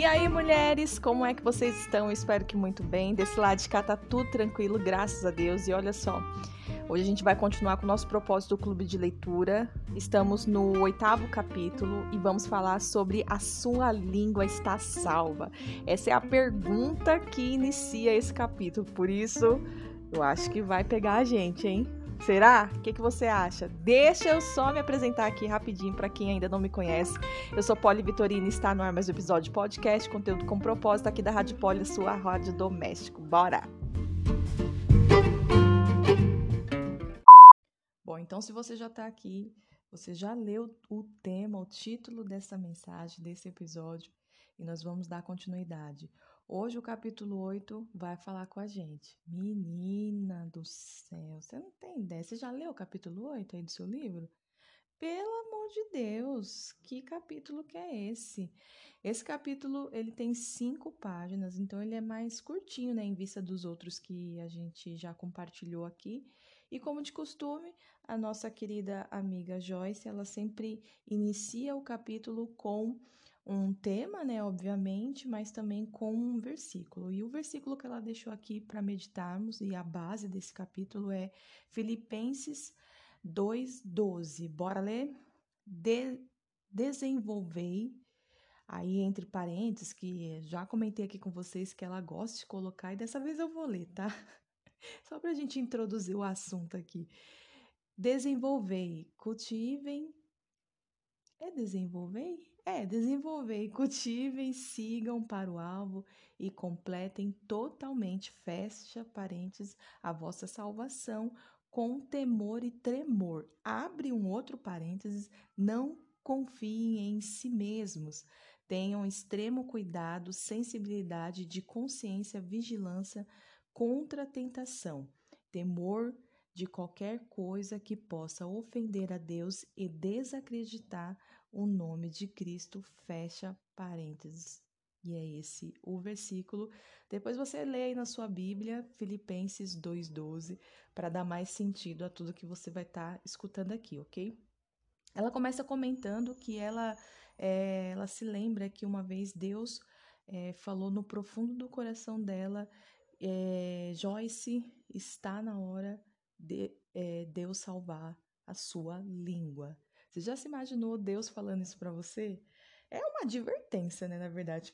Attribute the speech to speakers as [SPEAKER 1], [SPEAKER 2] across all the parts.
[SPEAKER 1] E aí, mulheres, como é que vocês estão? espero que muito bem. Desse lado de cá tá tudo tranquilo, graças a Deus. E olha só, hoje a gente vai continuar com o nosso propósito do clube de leitura. Estamos no oitavo capítulo e vamos falar sobre a sua língua está salva. Essa é a pergunta que inicia esse capítulo, por isso eu acho que vai pegar a gente, hein? Será? O que, que você acha? Deixa eu só me apresentar aqui rapidinho para quem ainda não me conhece. Eu sou Poli Vitorina e está no ar mais um episódio podcast, conteúdo com propósito aqui da Rádio Poli, sua rádio doméstico. Bora! Bom, então se você já está aqui, você já leu o tema, o título dessa mensagem, desse episódio, e nós vamos dar continuidade. Hoje o capítulo 8 vai falar com a gente. Menina do céu, você não tem ideia. Você já leu o capítulo 8 aí do seu livro? Pelo amor de Deus, que capítulo que é esse? Esse capítulo ele tem cinco páginas, então ele é mais curtinho, né, em vista dos outros que a gente já compartilhou aqui. E como de costume, a nossa querida amiga Joyce, ela sempre inicia o capítulo com um tema, né, obviamente, mas também com um versículo. E o versículo que ela deixou aqui para meditarmos e a base desse capítulo é Filipenses 2:12. Bora ler? De desenvolvei aí entre parênteses que já comentei aqui com vocês que ela gosta de colocar e dessa vez eu vou ler, tá? Só para a gente introduzir o assunto aqui. Desenvolvei, cultivem. É desenvolvei? É, desenvolver, cultivem, sigam para o alvo e completem totalmente, fecha parênteses, a vossa salvação com temor e tremor. Abre um outro parênteses, não confiem em si mesmos. Tenham extremo cuidado, sensibilidade de consciência, vigilância contra a tentação, temor de qualquer coisa que possa ofender a Deus e desacreditar o nome de Cristo, fecha parênteses. E é esse o versículo. Depois você lê aí na sua Bíblia, Filipenses 2,12, para dar mais sentido a tudo que você vai estar tá escutando aqui, ok? Ela começa comentando que ela, é, ela se lembra que uma vez Deus é, falou no profundo do coração dela: é, Joyce, está na hora de é, Deus salvar a sua língua. Você já se imaginou Deus falando isso para você? É uma advertência, né, na verdade.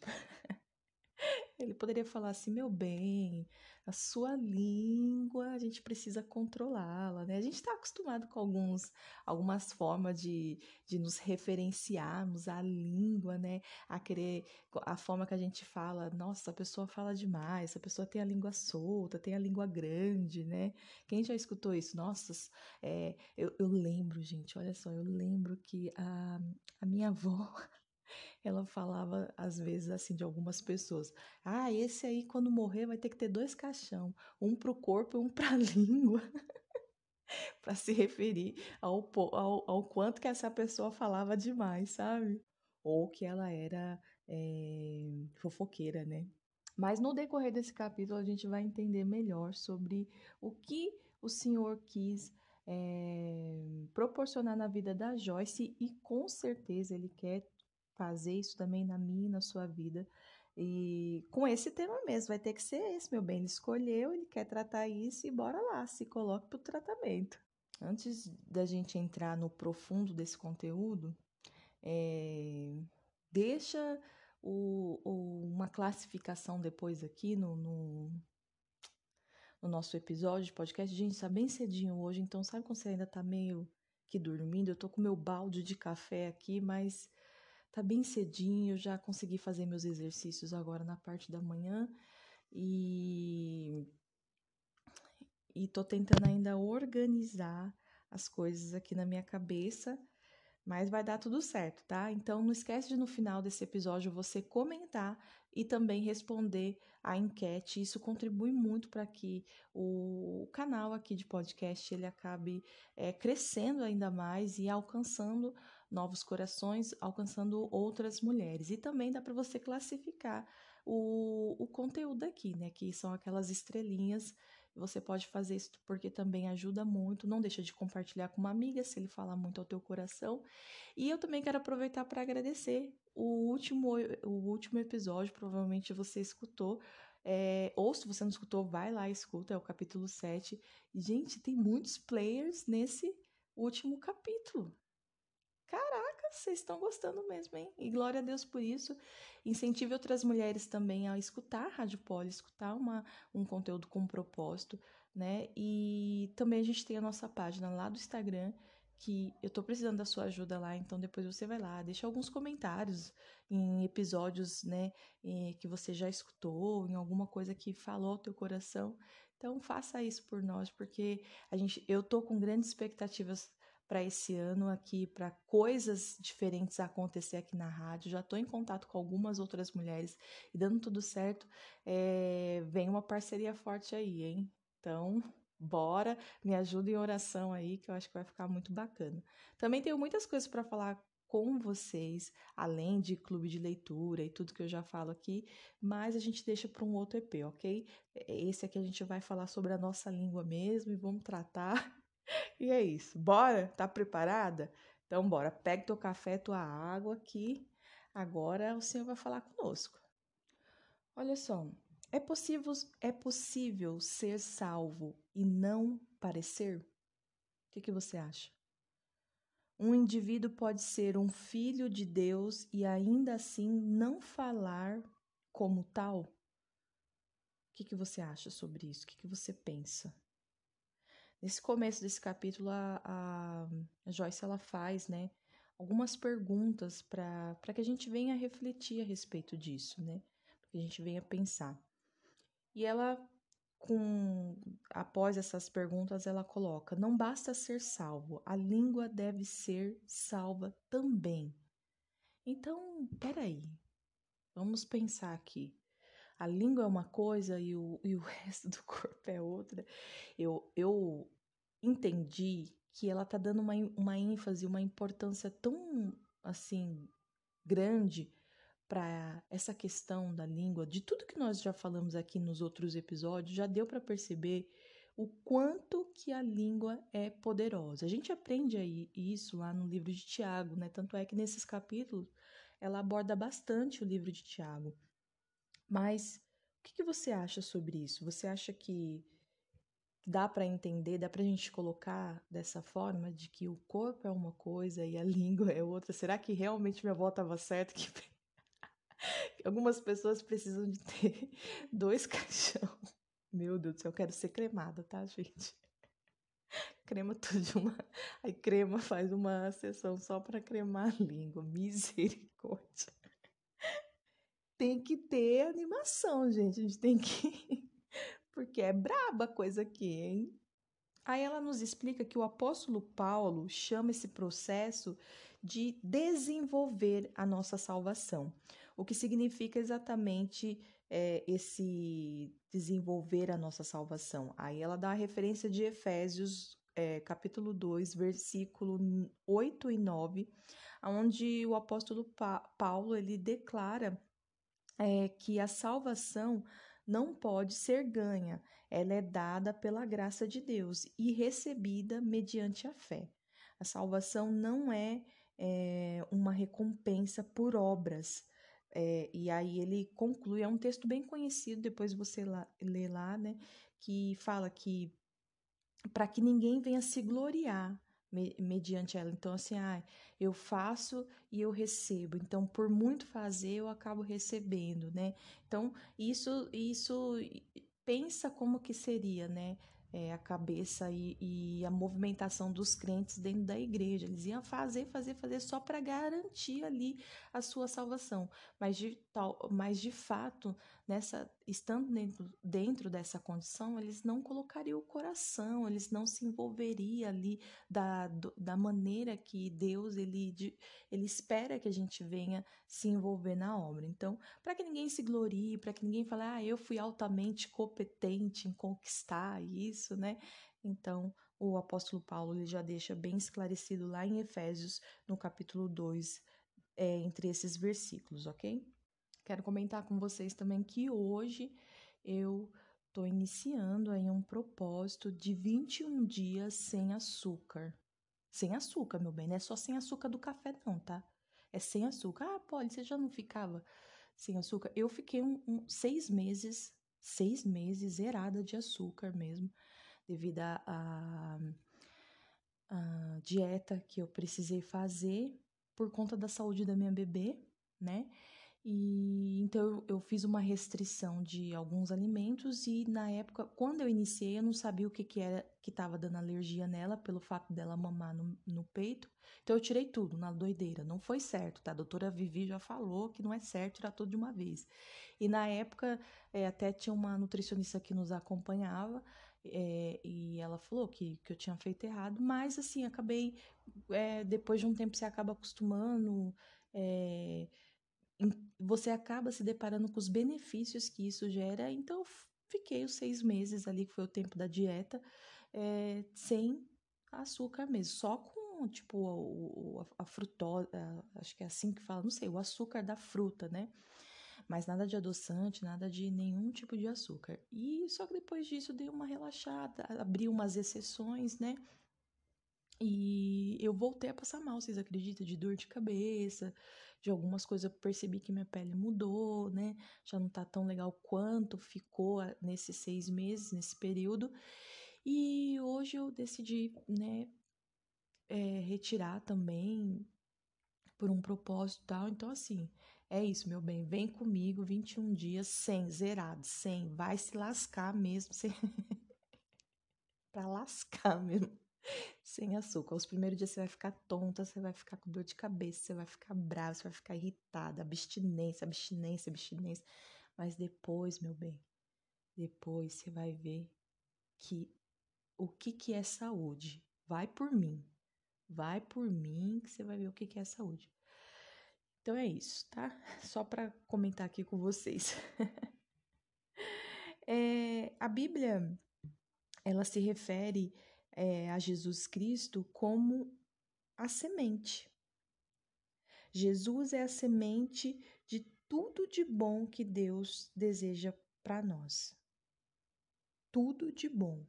[SPEAKER 1] Ele poderia falar assim: meu bem, a sua língua, a gente precisa controlá-la, né? A gente está acostumado com alguns, algumas formas de, de nos referenciarmos à língua, né? A querer, a forma que a gente fala, nossa, a pessoa fala demais, a pessoa tem a língua solta, tem a língua grande, né? Quem já escutou isso? Nossa, é, eu, eu lembro, gente, olha só, eu lembro que a, a minha avó ela falava às vezes assim de algumas pessoas: "Ah, esse aí quando morrer vai ter que ter dois caixão, um para o corpo e um para a língua". para se referir ao, ao, ao quanto que essa pessoa falava demais, sabe? Ou que ela era é, fofoqueira, né? Mas no decorrer desse capítulo a gente vai entender melhor sobre o que o Senhor quis é, proporcionar na vida da Joyce e com certeza ele quer fazer isso também na minha, na sua vida. E com esse tema mesmo, vai ter que ser esse, meu bem. Ele escolheu, ele quer tratar isso e bora lá, se coloque para o tratamento. Antes da gente entrar no profundo desse conteúdo, é, deixa o, o, uma classificação depois aqui no, no, no, nosso episódio de podcast. Gente, está bem cedinho hoje, então sabe quando você ainda está meio que dormindo? Eu tô com meu balde de café aqui, mas Tá bem cedinho, já consegui fazer meus exercícios agora na parte da manhã e e tô tentando ainda organizar as coisas aqui na minha cabeça, mas vai dar tudo certo, tá? Então não esquece de no final desse episódio você comentar e também responder a enquete. Isso contribui muito para que o canal aqui de podcast ele acabe é, crescendo ainda mais e alcançando novos corações, alcançando outras mulheres. E também dá para você classificar o, o conteúdo aqui, né? Que são aquelas estrelinhas Você pode fazer isso porque também ajuda muito. Não deixa de compartilhar com uma amiga se ele falar muito ao teu coração. E eu também quero aproveitar para agradecer o último, o último episódio, provavelmente você escutou. É, ou se você não escutou, vai lá e escuta, é o capítulo 7. E, gente, tem muitos players nesse último capítulo. Caraca, vocês estão gostando mesmo, hein? E glória a Deus por isso. Incentive outras mulheres também a escutar a Rádio Poli, escutar uma, um conteúdo com propósito, né? E também a gente tem a nossa página lá do Instagram, que eu tô precisando da sua ajuda lá, então depois você vai lá, deixa alguns comentários em episódios, né, que você já escutou, em alguma coisa que falou ao teu coração. Então faça isso por nós, porque a gente, eu tô com grandes expectativas para esse ano aqui, para coisas diferentes acontecer aqui na rádio. Já estou em contato com algumas outras mulheres e dando tudo certo, é, vem uma parceria forte aí, hein? Então, bora, me ajuda em oração aí, que eu acho que vai ficar muito bacana. Também tenho muitas coisas para falar com vocês, além de clube de leitura e tudo que eu já falo aqui, mas a gente deixa para um outro EP, ok? Esse aqui a gente vai falar sobre a nossa língua mesmo e vamos tratar e é isso. Bora? Tá preparada? Então, bora. Pega teu café, tua água aqui. Agora o Senhor vai falar conosco. Olha só. É possível, é possível ser salvo e não parecer? O que, que você acha? Um indivíduo pode ser um filho de Deus e ainda assim não falar como tal? O que, que você acha sobre isso? O que, que você pensa? Nesse começo desse capítulo, a, a, Joyce ela faz, né, algumas perguntas para que a gente venha refletir a respeito disso, né, para que a gente venha pensar. E ela, com após essas perguntas, ela coloca: não basta ser salvo, a língua deve ser salva também. Então, peraí, vamos pensar aqui a língua é uma coisa e o, e o resto do corpo é outra. Eu, eu entendi que ela tá dando uma, uma ênfase, uma importância tão assim grande para essa questão da língua, de tudo que nós já falamos aqui nos outros episódios, já deu para perceber o quanto que a língua é poderosa. A gente aprende aí isso lá no livro de Tiago, né? Tanto é que nesses capítulos ela aborda bastante o livro de Tiago. Mas o que, que você acha sobre isso? Você acha que dá para entender, dá para a gente colocar dessa forma de que o corpo é uma coisa e a língua é outra? Será que realmente minha avó estava certa que algumas pessoas precisam de ter dois caixão? Meu Deus do céu, eu quero ser cremada, tá, gente? Crema tudo de uma. Aí crema faz uma sessão só para cremar a língua. Misericórdia tem que ter animação, gente. A gente tem que. Porque é braba a coisa aqui, hein? Aí ela nos explica que o apóstolo Paulo chama esse processo de desenvolver a nossa salvação, o que significa exatamente é, esse desenvolver a nossa salvação. Aí ela dá a referência de Efésios, é, capítulo 2, versículo 8 e 9, onde o apóstolo pa Paulo ele declara é que a salvação não pode ser ganha, ela é dada pela graça de Deus e recebida mediante a fé. A salvação não é, é uma recompensa por obras. É, e aí ele conclui, é um texto bem conhecido, depois você lá, lê lá, né? Que fala que para que ninguém venha se gloriar mediante ela. Então, assim, ah, eu faço e eu recebo. Então, por muito fazer, eu acabo recebendo, né? Então, isso, isso pensa como que seria, né? é, a cabeça e, e, a movimentação dos crentes dentro da igreja. Eles iam fazer, fazer, fazer só para garantir ali a sua salvação. Mas de, tal, mas de fato, nessa, estando dentro, dentro dessa condição, eles não colocariam o coração, eles não se envolveriam ali da, da maneira que Deus ele, ele espera que a gente venha se envolver na obra. Então, para que ninguém se glorie, para que ninguém fale, ah, eu fui altamente competente em conquistar isso né? Então, o apóstolo Paulo ele já deixa bem esclarecido lá em Efésios, no capítulo 2, é, entre esses versículos, ok? Quero comentar com vocês também que hoje eu tô iniciando aí um propósito de 21 dias sem açúcar. Sem açúcar, meu bem, não é só sem açúcar do café, não, tá? É sem açúcar. Ah, Polly, você já não ficava sem açúcar? Eu fiquei um, um, seis meses, seis meses zerada de açúcar mesmo, devido à a, a, dieta que eu precisei fazer por conta da saúde da minha bebê, né? E então eu fiz uma restrição de alguns alimentos e na época, quando eu iniciei, eu não sabia o que, que era que estava dando alergia nela pelo fato dela mamar no, no peito. Então eu tirei tudo na doideira. Não foi certo, tá? A doutora Vivi já falou que não é certo tirar tudo de uma vez. E na época, é, até tinha uma nutricionista que nos acompanhava. É, e ela falou que, que eu tinha feito errado, mas assim, acabei. É, depois de um tempo você acaba acostumando, é, você acaba se deparando com os benefícios que isso gera. Então, fiquei os seis meses ali, que foi o tempo da dieta, é, sem açúcar mesmo, só com, tipo, a, a frutose, acho que é assim que fala, não sei, o açúcar da fruta, né? Mas nada de adoçante, nada de nenhum tipo de açúcar. E só que depois disso dei uma relaxada, abri umas exceções, né? E eu voltei a passar mal, vocês acreditam? De dor de cabeça, de algumas coisas eu percebi que minha pele mudou, né? Já não tá tão legal quanto ficou nesses seis meses, nesse período. E hoje eu decidi, né, é, retirar também por um propósito e tal. Então, assim, é isso, meu bem. Vem comigo 21 dias sem, zerado, sem. Vai se lascar mesmo. Sem... pra lascar mesmo sem açúcar. Os primeiros dias você vai ficar tonta, você vai ficar com dor de cabeça, você vai ficar brava, você vai ficar irritada, abstinência, abstinência, abstinência. Mas depois, meu bem, depois você vai ver que o que, que é saúde. Vai por mim. Vai por mim que você vai ver o que, que é saúde. Então é isso, tá? Só para comentar aqui com vocês. é, a Bíblia, ela se refere é, a Jesus Cristo como a semente. Jesus é a semente de tudo de bom que Deus deseja para nós. Tudo de bom.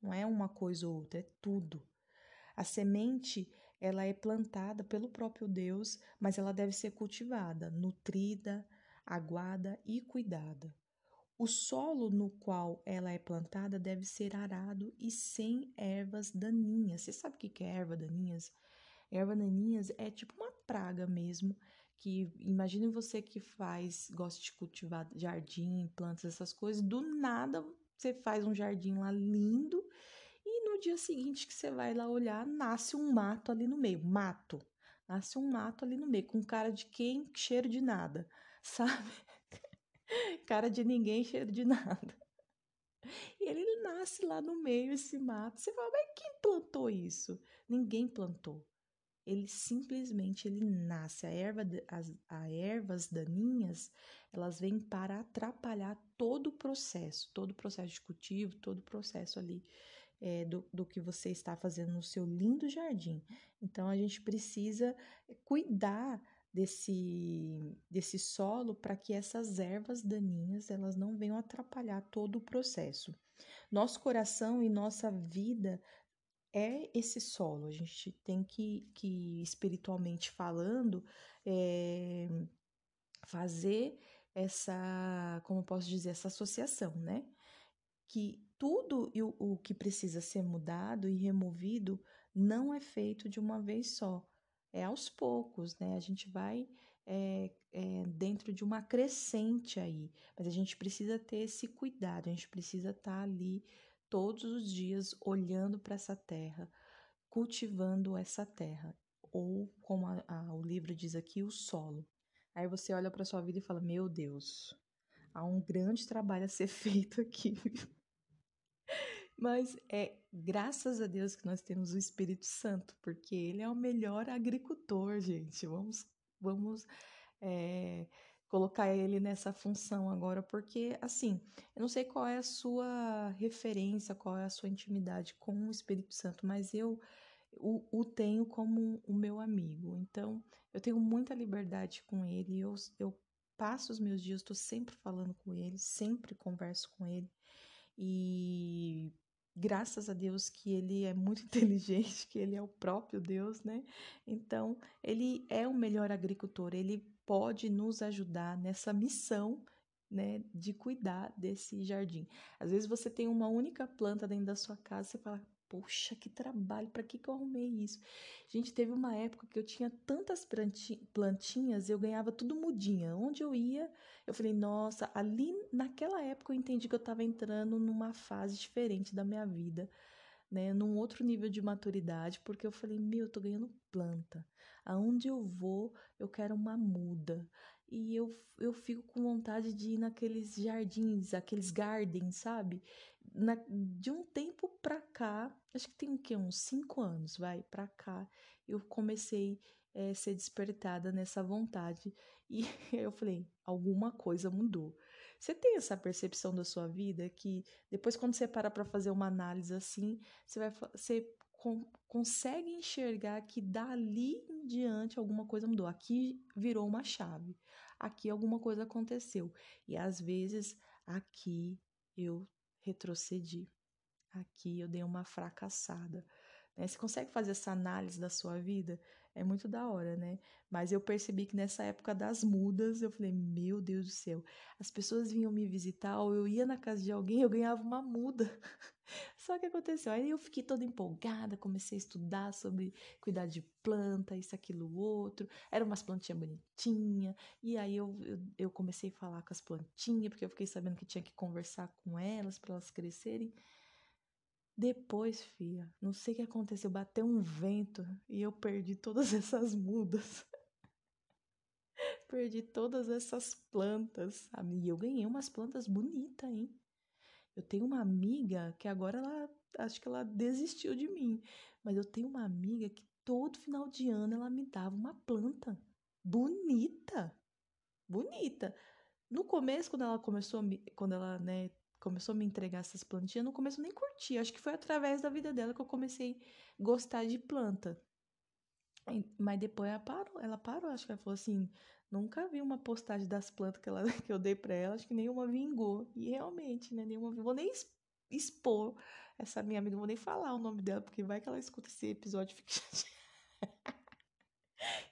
[SPEAKER 1] Não é uma coisa ou outra, é tudo. A semente, ela é plantada pelo próprio Deus, mas ela deve ser cultivada, nutrida, aguada e cuidada. O solo no qual ela é plantada deve ser arado e sem ervas daninhas. Você sabe o que é erva daninhas? Erva daninhas é tipo uma praga mesmo, que imagine você que faz, gosta de cultivar jardim, plantas, essas coisas, do nada você faz um jardim lá lindo e no dia seguinte que você vai lá olhar, nasce um mato ali no meio, mato. Nasce um mato ali no meio, com cara de quem? Cheiro de nada, sabe? cara de ninguém, cheiro de nada. E ele nasce lá no meio, esse mato. Você fala, mas quem plantou isso? Ninguém plantou. Ele simplesmente ele nasce. A erva, as a ervas daninhas, elas vêm para atrapalhar todo o processo, todo o processo de cultivo, todo o processo ali é, do, do que você está fazendo no seu lindo jardim. Então a gente precisa cuidar desse, desse solo para que essas ervas daninhas elas não venham atrapalhar todo o processo. Nosso coração e nossa vida é esse solo. A gente tem que, que espiritualmente falando, é, fazer essa, como eu posso dizer, essa associação, né? Que tudo o, o que precisa ser mudado e removido não é feito de uma vez só é aos poucos, né? A gente vai é, é, dentro de uma crescente aí, mas a gente precisa ter esse cuidado, a gente precisa estar tá ali todos os dias olhando para essa terra, cultivando essa terra, ou como a, a, o livro diz aqui, o solo. Aí você olha para sua vida e fala: Meu Deus, há um grande trabalho a ser feito aqui. Mas é graças a Deus que nós temos o Espírito Santo, porque ele é o melhor agricultor, gente. Vamos, vamos é, colocar ele nessa função agora, porque assim, eu não sei qual é a sua referência, qual é a sua intimidade com o Espírito Santo, mas eu o, o tenho como o meu amigo. Então, eu tenho muita liberdade com ele. Eu, eu passo os meus dias, estou sempre falando com ele, sempre converso com ele. E graças a Deus que ele é muito inteligente, que ele é o próprio Deus, né? Então, ele é o melhor agricultor, ele pode nos ajudar nessa missão, né, de cuidar desse jardim. Às vezes você tem uma única planta dentro da sua casa, você fala: Poxa, que trabalho, para que, que eu arrumei isso? Gente, teve uma época que eu tinha tantas plantinhas, eu ganhava tudo mudinha. Onde eu ia, eu falei, nossa, ali naquela época eu entendi que eu estava entrando numa fase diferente da minha vida, né? Num outro nível de maturidade, porque eu falei, meu, eu tô ganhando planta. Aonde eu vou, eu quero uma muda. E eu, eu fico com vontade de ir naqueles jardins, aqueles gardens, sabe? Na, de um tempo pra cá, acho que tem o quê? Uns cinco anos, vai, pra cá, eu comecei a é, ser despertada nessa vontade. E eu falei, alguma coisa mudou. Você tem essa percepção da sua vida que depois, quando você para para fazer uma análise assim, você vai você consegue enxergar que dali em diante alguma coisa mudou. Aqui virou uma chave. Aqui alguma coisa aconteceu. E às vezes aqui eu retrocedi. Aqui eu dei uma fracassada. Né? Você consegue fazer essa análise da sua vida? É muito da hora, né? Mas eu percebi que nessa época das mudas, eu falei, meu Deus do céu, as pessoas vinham me visitar, ou eu ia na casa de alguém, eu ganhava uma muda. Só que aconteceu, aí eu fiquei toda empolgada, comecei a estudar sobre cuidar de planta, isso, aquilo, outro. Eram umas plantinhas bonitinhas, e aí eu, eu, eu comecei a falar com as plantinhas, porque eu fiquei sabendo que tinha que conversar com elas para elas crescerem. Depois, filha, não sei o que aconteceu, bateu um vento e eu perdi todas essas mudas. perdi todas essas plantas, sabe? E eu ganhei umas plantas bonitas, hein? Eu tenho uma amiga que agora ela acho que ela desistiu de mim, mas eu tenho uma amiga que todo final de ano ela me dava uma planta bonita. Bonita. No começo, quando ela começou, quando ela, né, começou a me entregar essas plantinhas, no começo nem curti. Acho que foi através da vida dela que eu comecei a gostar de planta. Mas depois ela parou, ela parou, acho que ela falou assim, nunca vi uma postagem das plantas que, ela, que eu dei para ela, acho que nenhuma vingou. E realmente, né, nenhuma vingou. Vou nem expor essa minha amiga, vou nem falar o nome dela, porque vai que ela escuta esse episódio e fica chateada,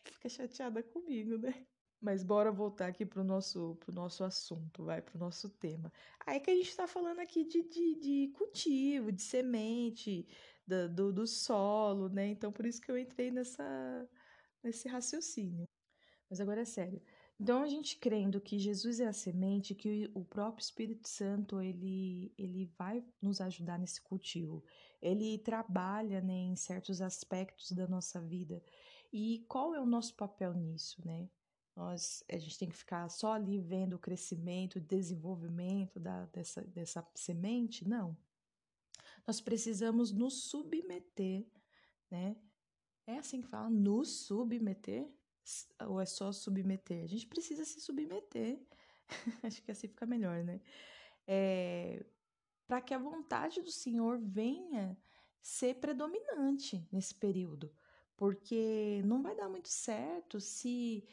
[SPEAKER 1] fica chateada comigo, né? Mas bora voltar aqui pro nosso, pro nosso assunto, vai, pro nosso tema. Aí que a gente tá falando aqui de, de, de cultivo, de semente, do, do, do, solo, né? Então, por isso que eu entrei nessa, nesse raciocínio. Mas agora é sério. Então, a gente crendo que Jesus é a semente, que o próprio Espírito Santo, ele, ele vai nos ajudar nesse cultivo. Ele trabalha né, em certos aspectos da nossa vida. E qual é o nosso papel nisso, né? Nós, a gente tem que ficar só ali vendo o crescimento, o desenvolvimento da, dessa, dessa semente? Não. Nós precisamos nos submeter, né? É assim que fala, nos submeter? Ou é só submeter? A gente precisa se submeter. Acho que assim fica melhor, né? É, Para que a vontade do Senhor venha ser predominante nesse período. Porque não vai dar muito certo se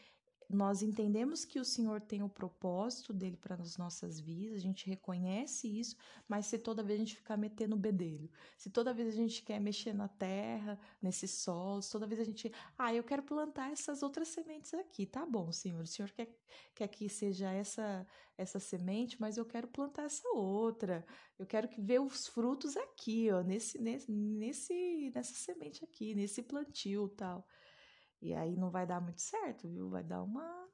[SPEAKER 1] nós entendemos que o Senhor tem o propósito dele para as nossas vidas, a gente reconhece isso, mas se toda vez a gente ficar metendo o bedelho, se toda vez a gente quer mexer na terra, nesses solos, toda vez a gente, ah, eu quero plantar essas outras sementes aqui, tá bom, Senhor, o Senhor quer, quer que seja essa essa semente, mas eu quero plantar essa outra, eu quero que ver os frutos aqui, ó, nesse, nesse, nesse nessa semente aqui, nesse plantio tal. E aí não vai dar muito certo, viu? Vai dar uma,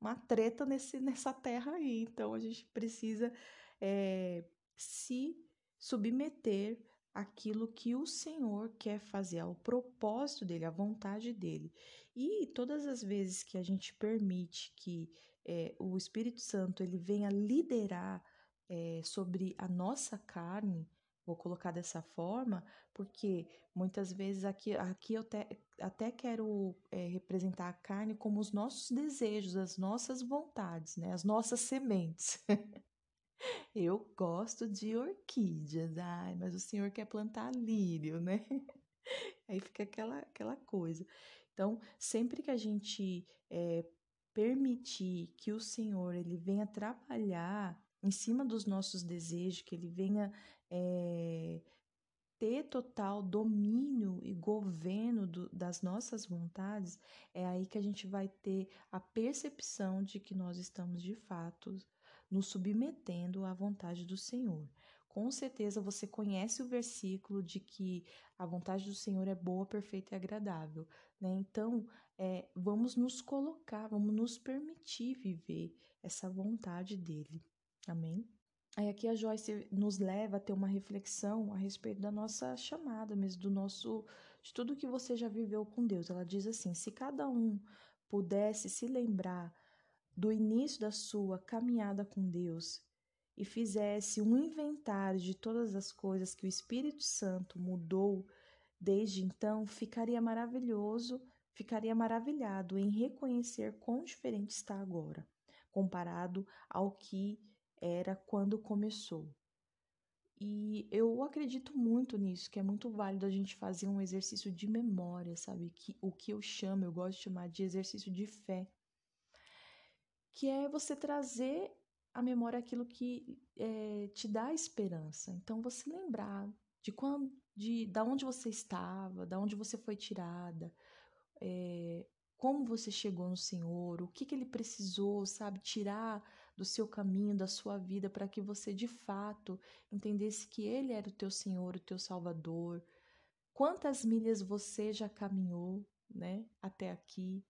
[SPEAKER 1] uma treta nesse, nessa terra aí. Então a gente precisa é, se submeter àquilo que o Senhor quer fazer, ao propósito dele, à vontade dele. E todas as vezes que a gente permite que é, o Espírito Santo ele venha liderar é, sobre a nossa carne, vou colocar dessa forma, porque muitas vezes aqui, aqui eu te, até quero é, representar a carne como os nossos desejos, as nossas vontades, né? as nossas sementes. eu gosto de orquídeas, ai, mas o senhor quer plantar lírio, né? Aí fica aquela, aquela coisa. Então, sempre que a gente é, permitir que o Senhor ele venha trabalhar em cima dos nossos desejos, que Ele venha é, ter total domínio e governo do, das nossas vontades, é aí que a gente vai ter a percepção de que nós estamos de fato nos submetendo à vontade do Senhor. Com certeza você conhece o versículo de que a vontade do Senhor é boa, perfeita e agradável. Né? Então, é, vamos nos colocar, vamos nos permitir viver essa vontade dele. Amém? Aí aqui a Joyce nos leva a ter uma reflexão a respeito da nossa chamada mesmo, do nosso de tudo que você já viveu com Deus. Ela diz assim: se cada um pudesse se lembrar do início da sua caminhada com Deus e fizesse um inventário de todas as coisas que o Espírito Santo mudou desde então, ficaria maravilhoso, ficaria maravilhado em reconhecer quão diferente está agora, comparado ao que era quando começou. E eu acredito muito nisso, que é muito válido a gente fazer um exercício de memória, sabe? Que, o que eu chamo, eu gosto de chamar de exercício de fé. Que é você trazer à memória aquilo que é, te dá esperança. Então, você lembrar de quando, de da onde você estava, da onde você foi tirada, é, como você chegou no Senhor, o que, que Ele precisou, sabe, tirar do seu caminho, da sua vida, para que você de fato entendesse que Ele era o teu Senhor, o teu Salvador. Quantas milhas você já caminhou, né, até aqui?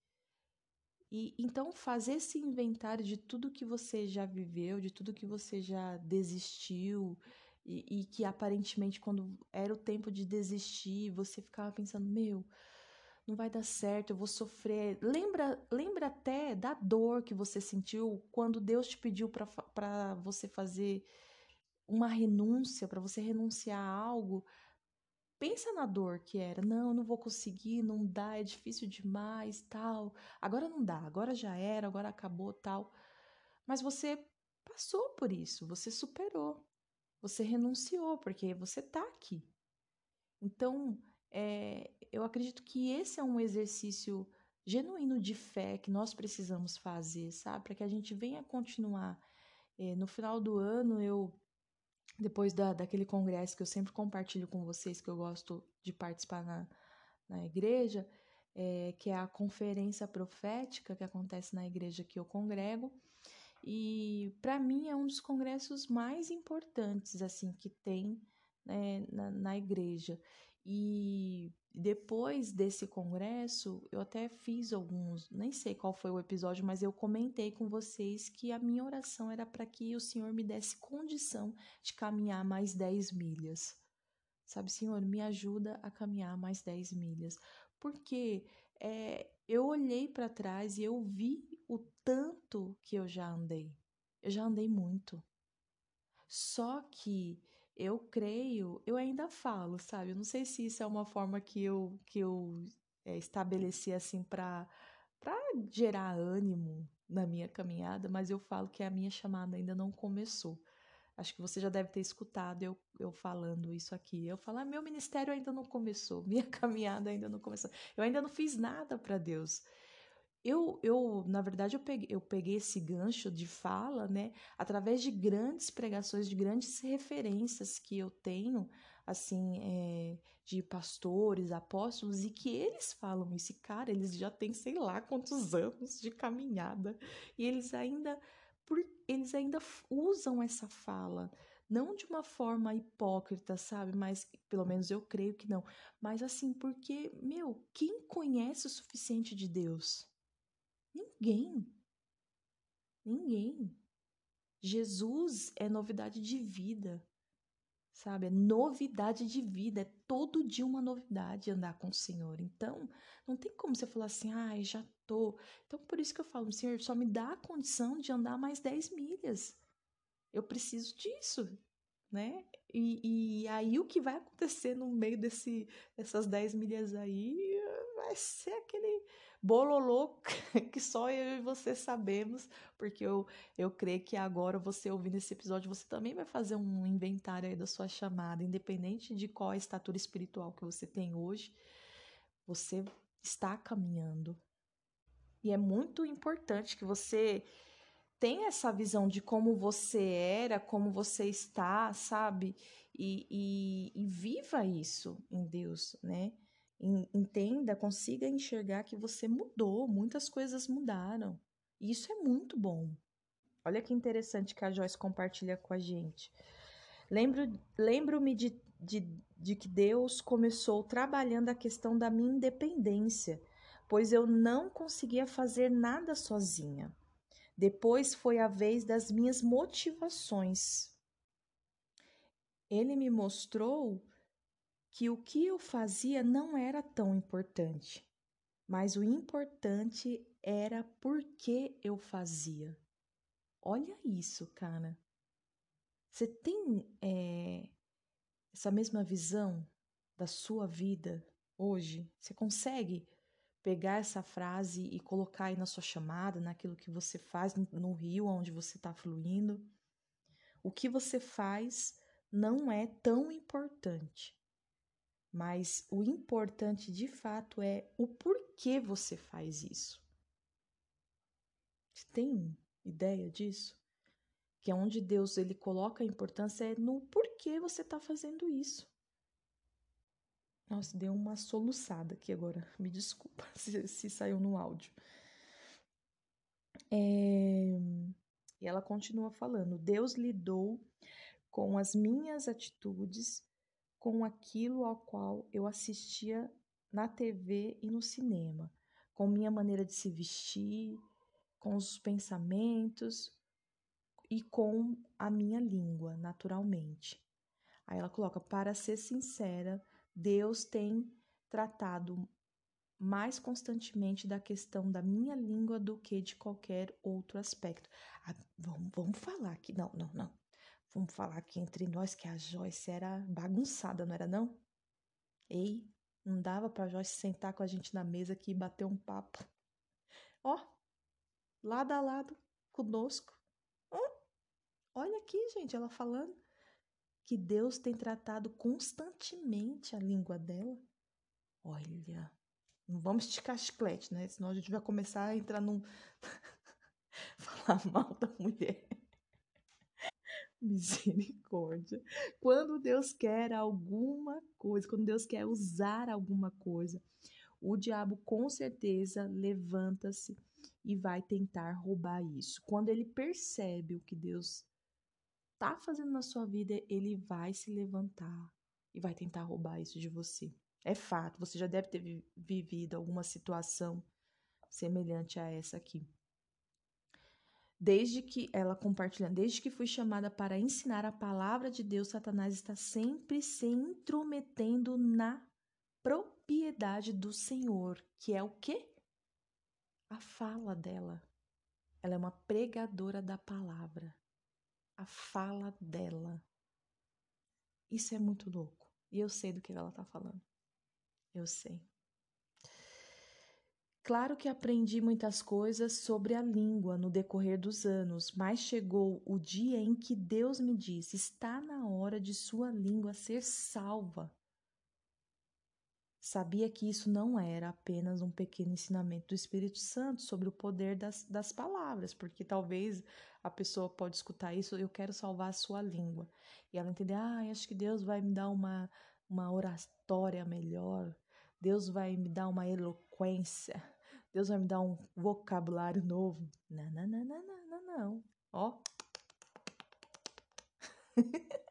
[SPEAKER 1] E então fazer esse inventário de tudo que você já viveu, de tudo que você já desistiu, e, e que aparentemente quando era o tempo de desistir, você ficava pensando, meu, não vai dar certo, eu vou sofrer. Lembra, lembra até da dor que você sentiu quando Deus te pediu para você fazer uma renúncia, para você renunciar a algo. Pensa na dor que era. Não, não vou conseguir, não dá, é difícil demais, tal. Agora não dá, agora já era, agora acabou, tal. Mas você passou por isso, você superou. Você renunciou porque você está aqui. Então, é, eu acredito que esse é um exercício genuíno de fé que nós precisamos fazer, sabe? Para que a gente venha continuar. É, no final do ano, eu, depois da, daquele congresso que eu sempre compartilho com vocês, que eu gosto de participar na, na igreja, é, que é a conferência profética que acontece na igreja que eu congrego. E para mim é um dos congressos mais importantes assim que tem né, na, na igreja. E depois desse congresso, eu até fiz alguns, nem sei qual foi o episódio, mas eu comentei com vocês que a minha oração era para que o Senhor me desse condição de caminhar mais 10 milhas. Sabe, Senhor, me ajuda a caminhar mais 10 milhas. Porque é, eu olhei para trás e eu vi o tanto que eu já andei. Eu já andei muito. Só que eu creio, eu ainda falo, sabe? Eu não sei se isso é uma forma que eu, que eu é, estabeleci assim para gerar ânimo na minha caminhada, mas eu falo que a minha chamada ainda não começou. Acho que você já deve ter escutado eu, eu falando isso aqui. Eu falo, ah, meu ministério ainda não começou, minha caminhada ainda não começou. Eu ainda não fiz nada para Deus. Eu, eu, na verdade, eu peguei, eu peguei esse gancho de fala, né, através de grandes pregações, de grandes referências que eu tenho, assim, é, de pastores, apóstolos, e que eles falam isso. cara, eles já têm sei lá quantos anos de caminhada, e eles ainda, por, eles ainda usam essa fala, não de uma forma hipócrita, sabe? Mas pelo menos eu creio que não. Mas assim, porque, meu, quem conhece o suficiente de Deus? Ninguém. Ninguém. Jesus é novidade de vida, sabe? É novidade de vida, é todo dia uma novidade andar com o Senhor. Então, não tem como você falar assim, ai, ah, já tô. Então, por isso que eu falo, Senhor, só me dá a condição de andar mais 10 milhas. Eu preciso disso, né? E, e aí o que vai acontecer no meio desse, dessas 10 milhas aí vai ser aquele bololô que só eu e você sabemos, porque eu, eu creio que agora você ouvindo esse episódio, você também vai fazer um inventário aí da sua chamada, independente de qual a estatura espiritual que você tem hoje, você está caminhando. E é muito importante que você tenha essa visão de como você era, como você está, sabe? E, e, e viva isso em Deus, né? Entenda, consiga enxergar que você mudou, muitas coisas mudaram. E isso é muito bom. Olha que interessante que a Joyce compartilha com a gente. Lembro-me lembro de, de, de que Deus começou trabalhando a questão da minha independência, pois eu não conseguia fazer nada sozinha. Depois foi a vez das minhas motivações. Ele me mostrou que o que eu fazia não era tão importante, mas o importante era por que eu fazia. Olha isso, cara. Você tem é, essa mesma visão da sua vida hoje? Você consegue pegar essa frase e colocar aí na sua chamada, naquilo que você faz no rio onde você está fluindo? O que você faz não é tão importante, mas o importante de fato é o porquê você faz isso. Você tem ideia disso? que é onde Deus ele coloca a importância é no porquê você está fazendo isso. Nossa, deu uma soluçada aqui agora. Me desculpa se, se saiu no áudio. É... E ela continua falando: Deus lidou com as minhas atitudes, com aquilo ao qual eu assistia na TV e no cinema, com minha maneira de se vestir, com os pensamentos, e com a minha língua, naturalmente. Aí ela coloca: para ser sincera, Deus tem tratado mais constantemente da questão da minha língua do que de qualquer outro aspecto. Ah, vamos, vamos falar aqui, não, não, não. Vamos falar aqui entre nós que a Joyce era bagunçada, não era não? Ei, não dava para Joyce sentar com a gente na mesa aqui e bater um papo. Ó, lado a lado conosco. Olha aqui, gente, ela falando que Deus tem tratado constantemente a língua dela. Olha, não vamos esticar chiclete, né? Senão a gente vai começar a entrar num. falar mal da mulher. Misericórdia. Quando Deus quer alguma coisa, quando Deus quer usar alguma coisa, o diabo com certeza levanta-se e vai tentar roubar isso. Quando ele percebe o que Deus está fazendo na sua vida, ele vai se levantar e vai tentar roubar isso de você. É fato, você já deve ter vivido alguma situação semelhante a essa aqui. Desde que ela compartilhando, desde que fui chamada para ensinar a palavra de Deus, Satanás está sempre se intrometendo na propriedade do Senhor, que é o quê? A fala dela. Ela é uma pregadora da palavra a fala dela. Isso é muito louco. E eu sei do que ela está falando. Eu sei. Claro que aprendi muitas coisas sobre a língua no decorrer dos anos, mas chegou o dia em que Deus me disse: está na hora de sua língua ser salva. Sabia que isso não era apenas um pequeno ensinamento do Espírito Santo sobre o poder das, das palavras, porque talvez a pessoa pode escutar isso, eu quero salvar a sua língua. E ela entender, ah, acho que Deus vai me dar uma, uma oratória melhor, Deus vai me dar uma eloquência, Deus vai me dar um vocabulário novo. Não, não, não, não, não, não, não. Ó.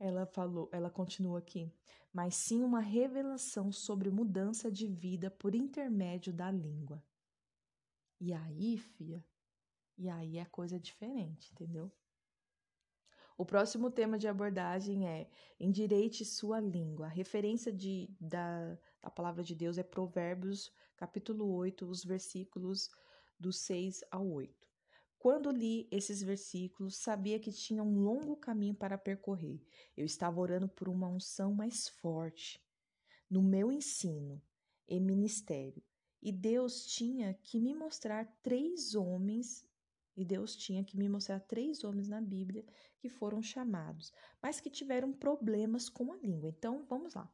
[SPEAKER 1] ela falou, ela continua aqui mas sim uma revelação sobre mudança de vida por intermédio da língua. E aí, fia, e aí é coisa diferente, entendeu? O próximo tema de abordagem é endireite sua língua. A referência de, da, da palavra de Deus é Provérbios, capítulo 8, os versículos do 6 ao 8. Quando li esses versículos, sabia que tinha um longo caminho para percorrer. Eu estava orando por uma unção mais forte no meu ensino e ministério. E Deus tinha que me mostrar três homens, e Deus tinha que me mostrar três homens na Bíblia que foram chamados, mas que tiveram problemas com a língua. Então, vamos lá.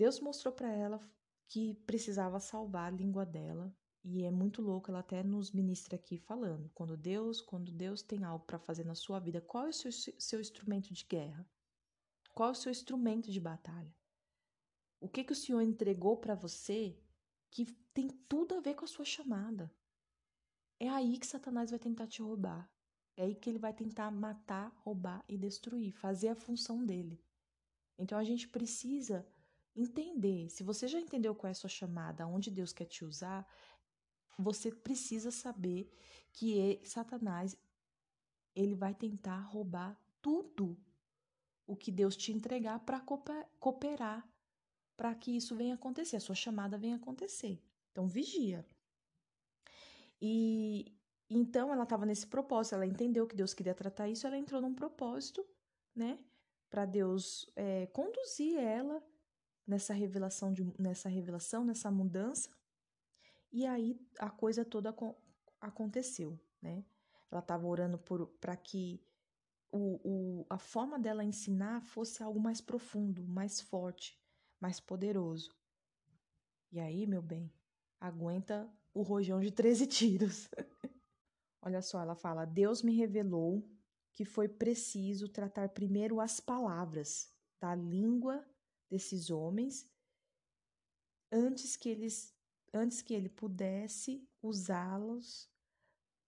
[SPEAKER 1] Deus mostrou para ela que precisava salvar a língua dela E é muito louco, ela até nos ministra aqui falando, quando Deus, quando Deus tem algo para fazer na sua vida, qual é o seu, seu instrumento de guerra? Qual é o seu instrumento de batalha? O que que o Senhor entregou para você que tem tudo a ver com a sua chamada? É aí que Satanás vai tentar te roubar. É aí que ele vai tentar matar, roubar e destruir, fazer a função dele. Então a gente precisa entender. Se você já entendeu qual é a sua chamada, onde Deus quer te usar, você precisa saber que Satanás ele vai tentar roubar tudo o que Deus te entregar para cooperar para que isso venha acontecer, a sua chamada venha acontecer. Então vigia. E então ela estava nesse propósito, ela entendeu que Deus queria tratar isso, ela entrou num propósito, né, para Deus é, conduzir ela nessa revelação de, nessa revelação, nessa mudança. E aí a coisa toda aconteceu, né? Ela estava orando para que o, o, a forma dela ensinar fosse algo mais profundo, mais forte, mais poderoso. E aí, meu bem, aguenta o rojão de 13 tiros. Olha só, ela fala: Deus me revelou que foi preciso tratar primeiro as palavras da língua desses homens antes que eles antes que ele pudesse usá-los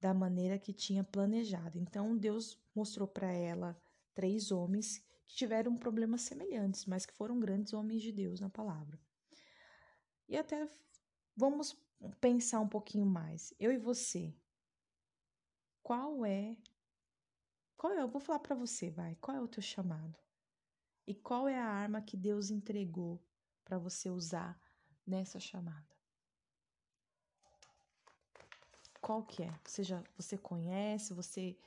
[SPEAKER 1] da maneira que tinha planejado. Então Deus mostrou para ela três homens que tiveram problemas semelhantes, mas que foram grandes homens de Deus na palavra. E até vamos pensar um pouquinho mais. Eu e você. Qual é qual é? Eu vou falar para você, vai. Qual é o teu chamado? E qual é a arma que Deus entregou para você usar nessa chamada? Qual que é? Você já você conhece, você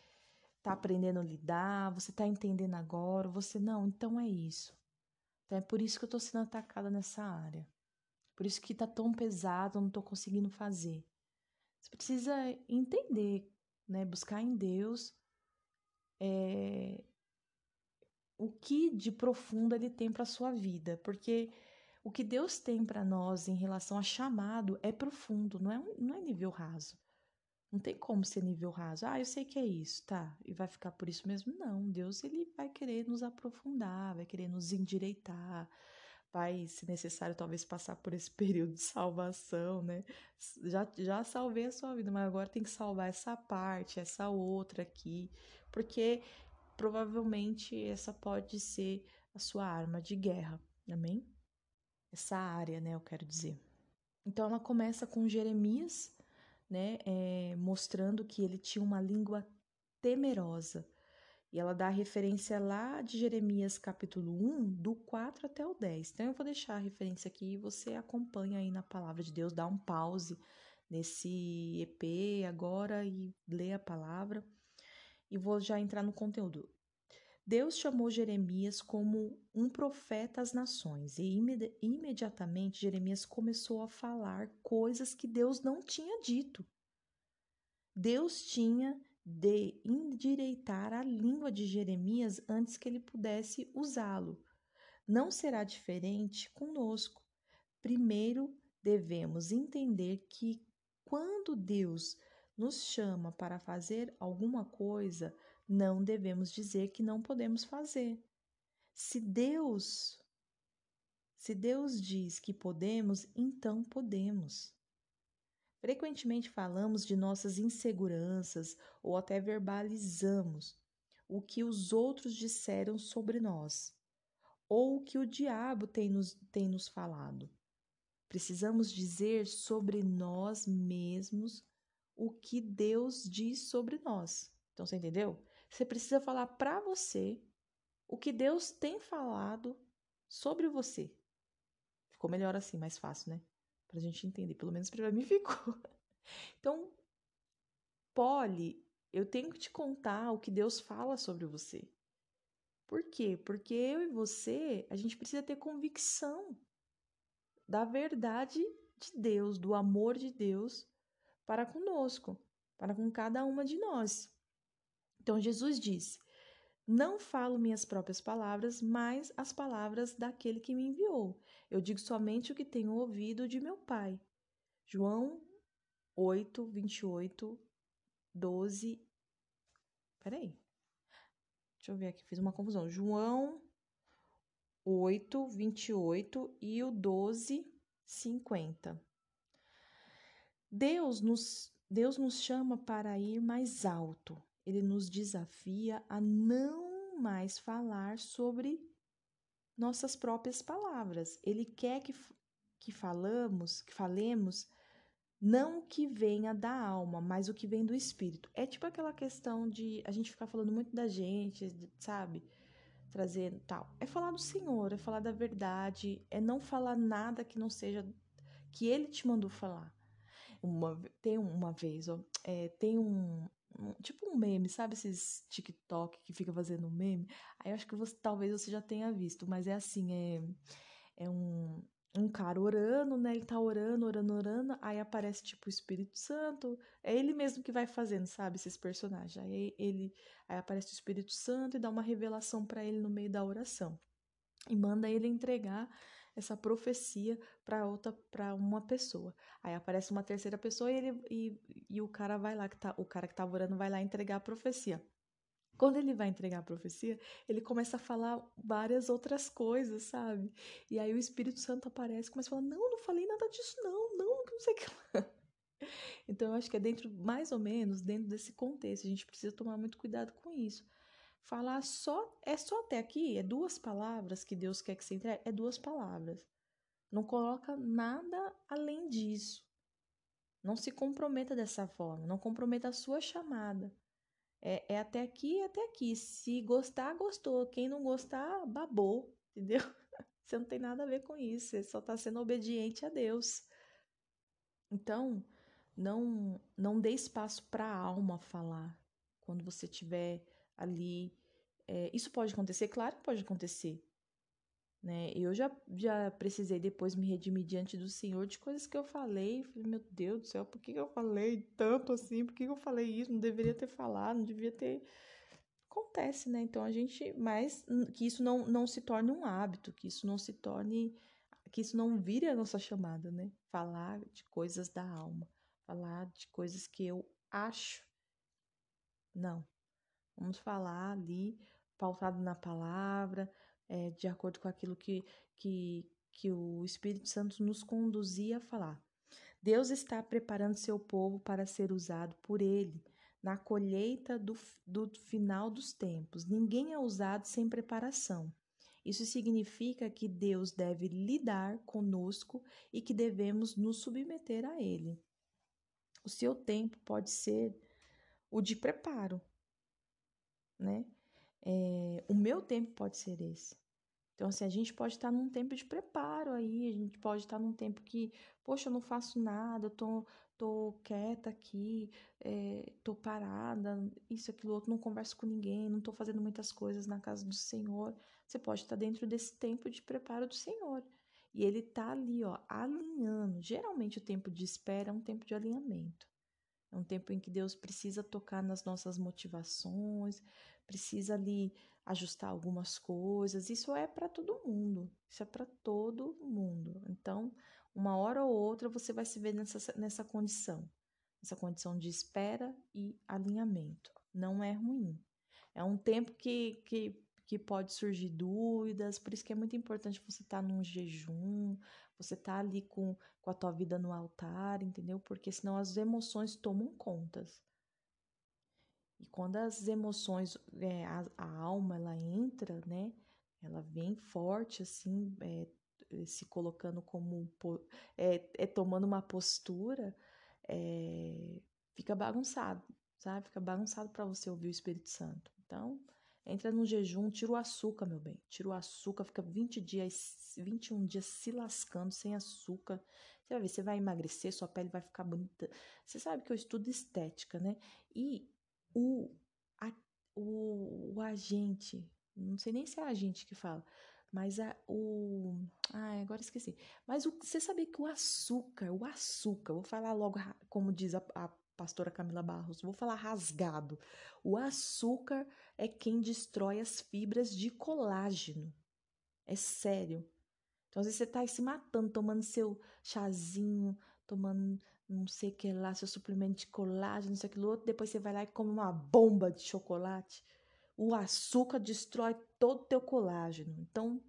[SPEAKER 1] tá aprendendo a lidar, você tá entendendo agora, você não, então é isso. Então é por isso que eu tô sendo atacada nessa área. Por isso que tá tão pesado, eu não tô conseguindo fazer. Você precisa entender, né? Buscar em Deus é, o que de profundo ele tem para sua vida, porque o que Deus tem para nós em relação a chamado é profundo, não é, não é nível raso. Não tem como ser nível raso. Ah, eu sei que é isso, tá? E vai ficar por isso mesmo? Não. Deus ele vai querer nos aprofundar, vai querer nos endireitar, vai, se necessário, talvez passar por esse período de salvação, né? Já, já salvei a sua vida, mas agora tem que salvar essa parte, essa outra aqui, porque provavelmente essa pode ser a sua arma de guerra, amém? Essa área, né? Eu quero dizer. Então ela começa com Jeremias né, é, mostrando que ele tinha uma língua temerosa. E ela dá referência lá de Jeremias capítulo 1, do 4 até o 10. Então eu vou deixar a referência aqui e você acompanha aí na palavra de Deus, dá um pause nesse EP agora e lê a palavra. E vou já entrar no conteúdo. Deus chamou Jeremias como um profeta às nações, e imediatamente Jeremias começou a falar coisas que Deus não tinha dito. Deus tinha de endireitar a língua de Jeremias antes que ele pudesse usá-lo. Não será diferente conosco. Primeiro, devemos entender que quando Deus nos chama para fazer alguma coisa, não devemos dizer que não podemos fazer. Se Deus se Deus diz que podemos, então podemos. Frequentemente falamos de nossas inseguranças ou até verbalizamos o que os outros disseram sobre nós ou o que o diabo tem nos, tem nos falado. Precisamos dizer sobre nós mesmos o que Deus diz sobre nós. Então, você entendeu? Você precisa falar para você o que Deus tem falado sobre você. Ficou melhor assim, mais fácil, né? Pra gente entender. Pelo menos pra mim ficou. Então, Polly, eu tenho que te contar o que Deus fala sobre você. Por quê? Porque eu e você, a gente precisa ter convicção da verdade de Deus, do amor de Deus para conosco, para com cada uma de nós. Então Jesus disse: Não falo minhas próprias palavras, mas as palavras daquele que me enviou. Eu digo somente o que tenho ouvido de meu Pai. João 8, 28, 12. Peraí. Deixa eu ver aqui, fiz uma confusão. João 8, 28 e o 12, 50. Deus nos, Deus nos chama para ir mais alto. Ele nos desafia a não mais falar sobre nossas próprias palavras. Ele quer que, que falamos, que falemos não o que venha da alma, mas o que vem do espírito. É tipo aquela questão de a gente ficar falando muito da gente, sabe? Trazer tal. É falar do Senhor, é falar da verdade, é não falar nada que não seja que ele te mandou falar. Uma, tem uma vez, ó, é, tem um, um, tipo um meme, sabe esses TikTok que fica fazendo meme? Aí eu acho que você, talvez você já tenha visto, mas é assim, é, é um, um cara orando, né? Ele tá orando, orando, orando, aí aparece tipo o Espírito Santo. É ele mesmo que vai fazendo, sabe, esses personagens. Aí ele aí aparece o Espírito Santo e dá uma revelação para ele no meio da oração. E manda ele entregar essa profecia para outra para uma pessoa. Aí aparece uma terceira pessoa e ele e, e o cara vai lá que tá, o cara que tá orando vai lá entregar a profecia. Quando ele vai entregar a profecia, ele começa a falar várias outras coisas, sabe? E aí o Espírito Santo aparece e começa a falar: Não, não falei nada disso, não, não, não sei o que. Então, eu acho que é dentro, mais ou menos, dentro desse contexto. A gente precisa tomar muito cuidado com isso. Falar só, é só até aqui, é duas palavras que Deus quer que você entregue, é duas palavras. Não coloca nada além disso. Não se comprometa dessa forma, não comprometa a sua chamada. É, é até aqui, é até aqui. Se gostar, gostou. Quem não gostar, babou, entendeu? Você não tem nada a ver com isso. Você só está sendo obediente a Deus. Então, não não dê espaço para a alma falar quando você estiver ali. É, isso pode acontecer? Claro que pode acontecer. Né? Eu já, já precisei depois me redimir diante do Senhor de coisas que eu falei. Falei, meu Deus do céu, por que eu falei tanto assim? Por que eu falei isso? Não deveria ter falado, não devia ter. Acontece, né? Então a gente. Mas que isso não, não se torne um hábito, que isso não se torne. Que isso não vire a nossa chamada, né? Falar de coisas da alma. Falar de coisas que eu acho. Não. Vamos falar ali, pautado na palavra é, de acordo com aquilo que, que, que o Espírito Santo nos conduzia a falar. Deus está preparando seu povo para ser usado por ele na colheita do, do final dos tempos. Ninguém é usado sem preparação. Isso significa que Deus deve lidar conosco e que devemos nos submeter a Ele. O seu tempo pode ser o de preparo, né? É, o meu tempo pode ser esse. Então, assim, a gente pode estar num tempo de preparo aí, a gente pode estar num tempo que, poxa, eu não faço nada, eu tô, tô quieta aqui, é, tô parada, isso, aquilo, outro, não converso com ninguém, não tô fazendo muitas coisas na casa do Senhor. Você pode estar dentro desse tempo de preparo do Senhor. E ele tá ali, ó, alinhando. Geralmente o tempo de espera é um tempo de alinhamento. É um tempo em que Deus precisa tocar nas nossas motivações, precisa ali ajustar algumas coisas. Isso é para todo mundo. Isso é para todo mundo. Então, uma hora ou outra você vai se ver nessa, nessa condição. Essa condição de espera e alinhamento. Não é ruim. É um tempo que, que, que pode surgir dúvidas, por isso que é muito importante você estar tá num jejum, você tá ali com, com a tua vida no altar, entendeu? Porque senão as emoções tomam contas. E quando as emoções, é, a, a, alma, ela entra, né? Ela vem forte, assim, é, se colocando como. É, é tomando uma postura, é, fica bagunçado, sabe? Fica bagunçado para você ouvir o Espírito Santo. Então, entra no jejum, tira o açúcar, meu bem. Tira o açúcar, fica 20 dias, 21 dias se lascando sem açúcar. Você vai ver, você vai emagrecer, sua pele vai ficar bonita. Você sabe que eu estudo estética, né? E o, a, o, o agente, não sei nem se é agente que fala, mas a, o. Ai, agora esqueci. Mas o, você sabia que o açúcar, o açúcar, vou falar logo como diz a, a pastora Camila Barros, vou falar rasgado. O açúcar é quem destrói as fibras de colágeno. É sério. Então, às vezes você tá se matando, tomando seu chazinho, tomando não sei o que lá, seu suplemento de colágeno, não sei aquilo outro, depois você vai lá e come uma bomba de chocolate. O açúcar destrói todo o teu colágeno. Então,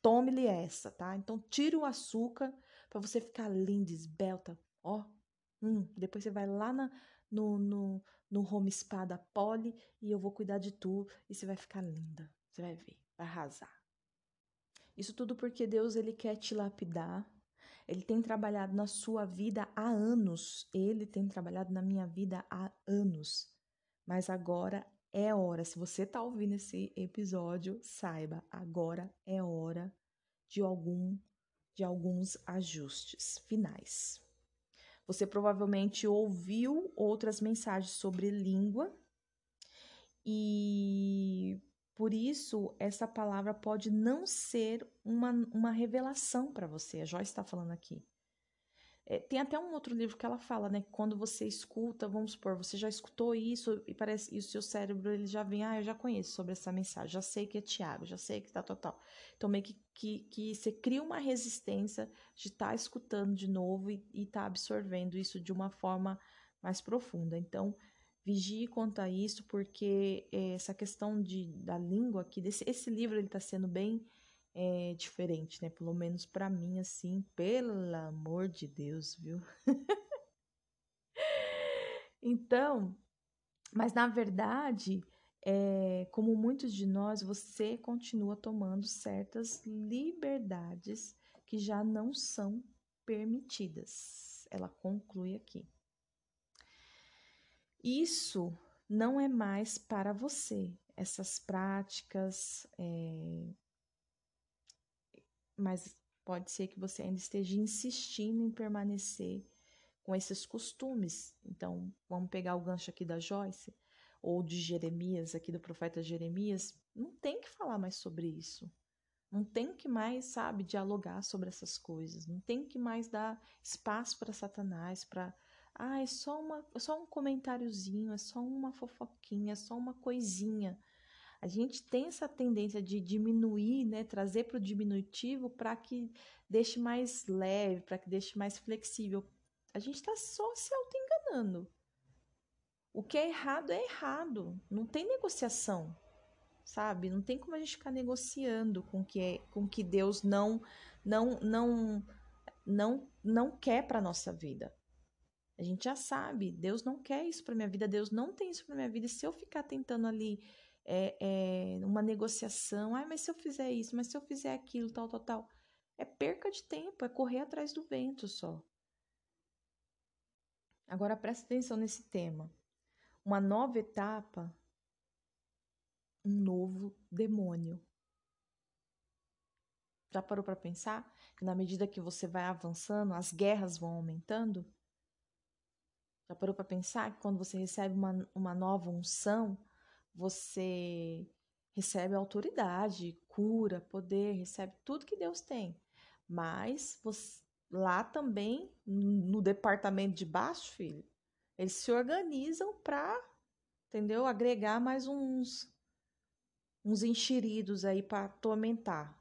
[SPEAKER 1] tome-lhe essa, tá? Então, tire o açúcar para você ficar linda, esbelta, ó. Hum, depois você vai lá na, no, no, no home spa da Polly e eu vou cuidar de tu e você vai ficar linda. Você vai ver, vai arrasar. Isso tudo porque Deus ele quer te lapidar, ele tem trabalhado na sua vida há anos. Ele tem trabalhado na minha vida há anos. Mas agora é hora. Se você está ouvindo esse episódio, saiba, agora é hora de algum de alguns ajustes finais. Você provavelmente ouviu outras mensagens sobre língua e por isso, essa palavra pode não ser uma, uma revelação para você. A Joyce está falando aqui. É, tem até um outro livro que ela fala, né? Quando você escuta, vamos supor, você já escutou isso e parece e o seu cérebro ele já vem, ah, eu já conheço sobre essa mensagem, já sei que é Tiago, já sei que tá total. Então meio que, que, que você cria uma resistência de estar tá escutando de novo e estar tá absorvendo isso de uma forma mais profunda. Então, Vigie quanto a isso, porque é, essa questão de, da língua aqui, desse, esse livro ele está sendo bem é, diferente, né? Pelo menos para mim, assim, pelo amor de Deus, viu? então, mas na verdade, é, como muitos de nós, você continua tomando certas liberdades que já não são permitidas. Ela conclui aqui. Isso não é mais para você, essas práticas, é... mas pode ser que você ainda esteja insistindo em permanecer com esses costumes. Então, vamos pegar o gancho aqui da Joyce ou de Jeremias, aqui do profeta Jeremias, não tem que falar mais sobre isso. Não tem que mais, sabe, dialogar sobre essas coisas. Não tem que mais dar espaço para Satanás, para ah, é só, uma, é só um comentáriozinho, é só uma fofoquinha, é só uma coisinha. A gente tem essa tendência de diminuir, né, trazer para o diminutivo para que deixe mais leve, para que deixe mais flexível. A gente está só se auto-enganando. O que é errado é errado. Não tem negociação, sabe? Não tem como a gente ficar negociando com que é, com que Deus não não não não não quer para nossa vida. A gente já sabe, Deus não quer isso para minha vida, Deus não tem isso para minha vida. E se eu ficar tentando ali é, é, uma negociação, ah, mas se eu fizer isso, mas se eu fizer aquilo, tal, tal, tal, é perca de tempo, é correr atrás do vento só. Agora presta atenção nesse tema. Uma nova etapa, um novo demônio. Já parou para pensar que na medida que você vai avançando, as guerras vão aumentando? Já parou para pensar que quando você recebe uma, uma nova unção, você recebe autoridade, cura, poder, recebe tudo que Deus tem. Mas você, lá também, no departamento de baixo, filho, eles se organizam para, entendeu? Agregar mais uns uns enxeridos aí para atormentar.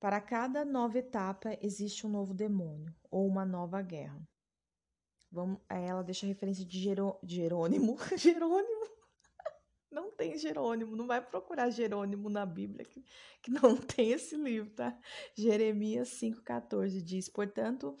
[SPEAKER 1] Para cada nova etapa existe um novo demônio ou uma nova guerra. Vamos, ela deixa a referência de Jerô, Jerônimo. Jerônimo. Não tem Jerônimo, não vai procurar Jerônimo na Bíblia, que, que não tem esse livro, tá? Jeremias 5,14 diz: Portanto,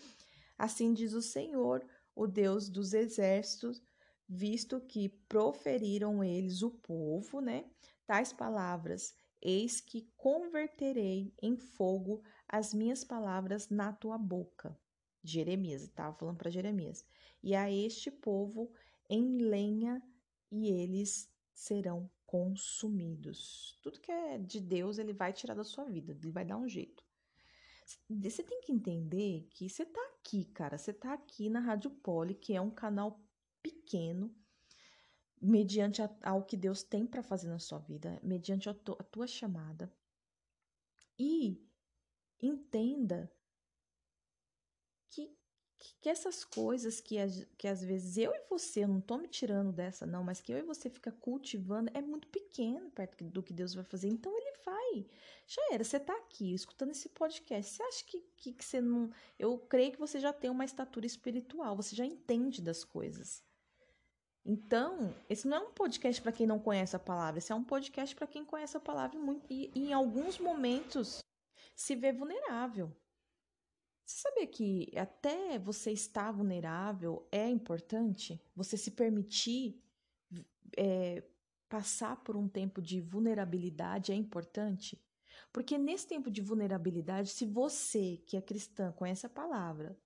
[SPEAKER 1] assim diz o Senhor, o Deus dos exércitos, visto que proferiram eles o povo, né? Tais palavras Eis que converterei em fogo as minhas palavras na tua boca. Jeremias, estava falando para Jeremias. E a este povo em lenha e eles serão consumidos. Tudo que é de Deus, ele vai tirar da sua vida, ele vai dar um jeito. Você tem que entender que você tá aqui, cara. Você tá aqui na Rádio Poli, que é um canal pequeno, mediante a, ao que Deus tem para fazer na sua vida, mediante a, tu, a tua chamada. E entenda que, essas coisas que, que às vezes eu e você, eu não tô me tirando dessa, não, mas que eu e você fica cultivando, é muito pequeno perto do que Deus vai fazer. Então ele vai. Já era, você tá aqui escutando esse podcast. Você acha que, que, que você não. Eu creio que você já tem uma estatura espiritual, você já entende das coisas. Então, esse não é um podcast para quem não conhece a palavra, esse é um podcast para quem conhece a palavra muito, e, e em alguns momentos se vê vulnerável. Você sabia que até você estar vulnerável é importante? Você se permitir é, passar por um tempo de vulnerabilidade é importante? Porque nesse tempo de vulnerabilidade, se você, que é cristã, conhece a palavra,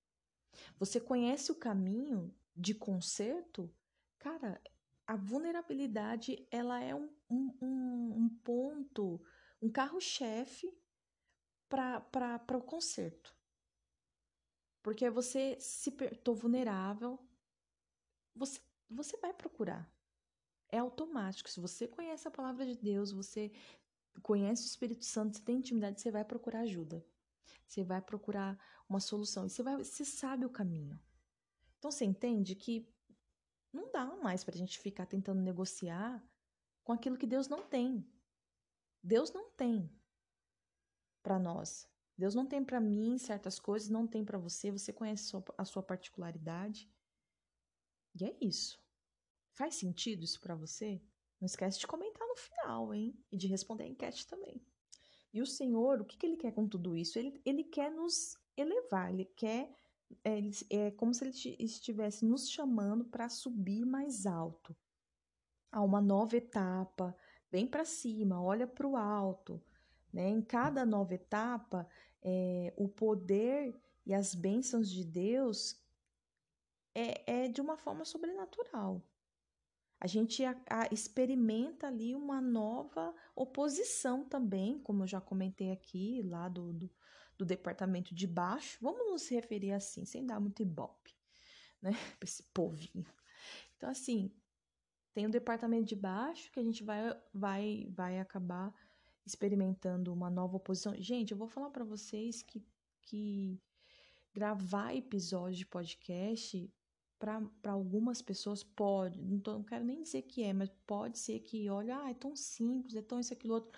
[SPEAKER 1] você conhece o caminho de conserto, cara, a vulnerabilidade ela é um, um, um ponto, um carro-chefe para o conserto. Porque você se tô vulnerável, você você vai procurar. É automático. Se você conhece a palavra de Deus, você conhece o Espírito Santo, você tem intimidade, você vai procurar ajuda. Você vai procurar uma solução e você vai, você sabe o caminho. Então você entende que não dá mais para a gente ficar tentando negociar com aquilo que Deus não tem. Deus não tem para nós. Deus não tem para mim certas coisas, não tem para você, você conhece a sua particularidade. E é isso. Faz sentido isso para você? Não esquece de comentar no final, hein? E de responder a enquete também. E o Senhor, o que, que ele quer com tudo isso? Ele, ele quer nos elevar, ele quer. É, é como se ele estivesse nos chamando para subir mais alto, a uma nova etapa, bem para cima, olha para o alto. Né? Em cada nova etapa, é, o poder e as bênçãos de Deus é, é de uma forma sobrenatural. A gente a, a, experimenta ali uma nova oposição também, como eu já comentei aqui, lá do, do, do departamento de baixo. Vamos nos referir assim, sem dar muito ibope, né? Para esse povinho. Então, assim, tem o departamento de baixo que a gente vai, vai, vai acabar experimentando uma nova oposição. Gente, eu vou falar para vocês que, que gravar episódio de podcast para algumas pessoas pode, não, tô, não quero nem dizer que é, mas pode ser que, olha, ah, é tão simples, é tão isso, aquilo, outro.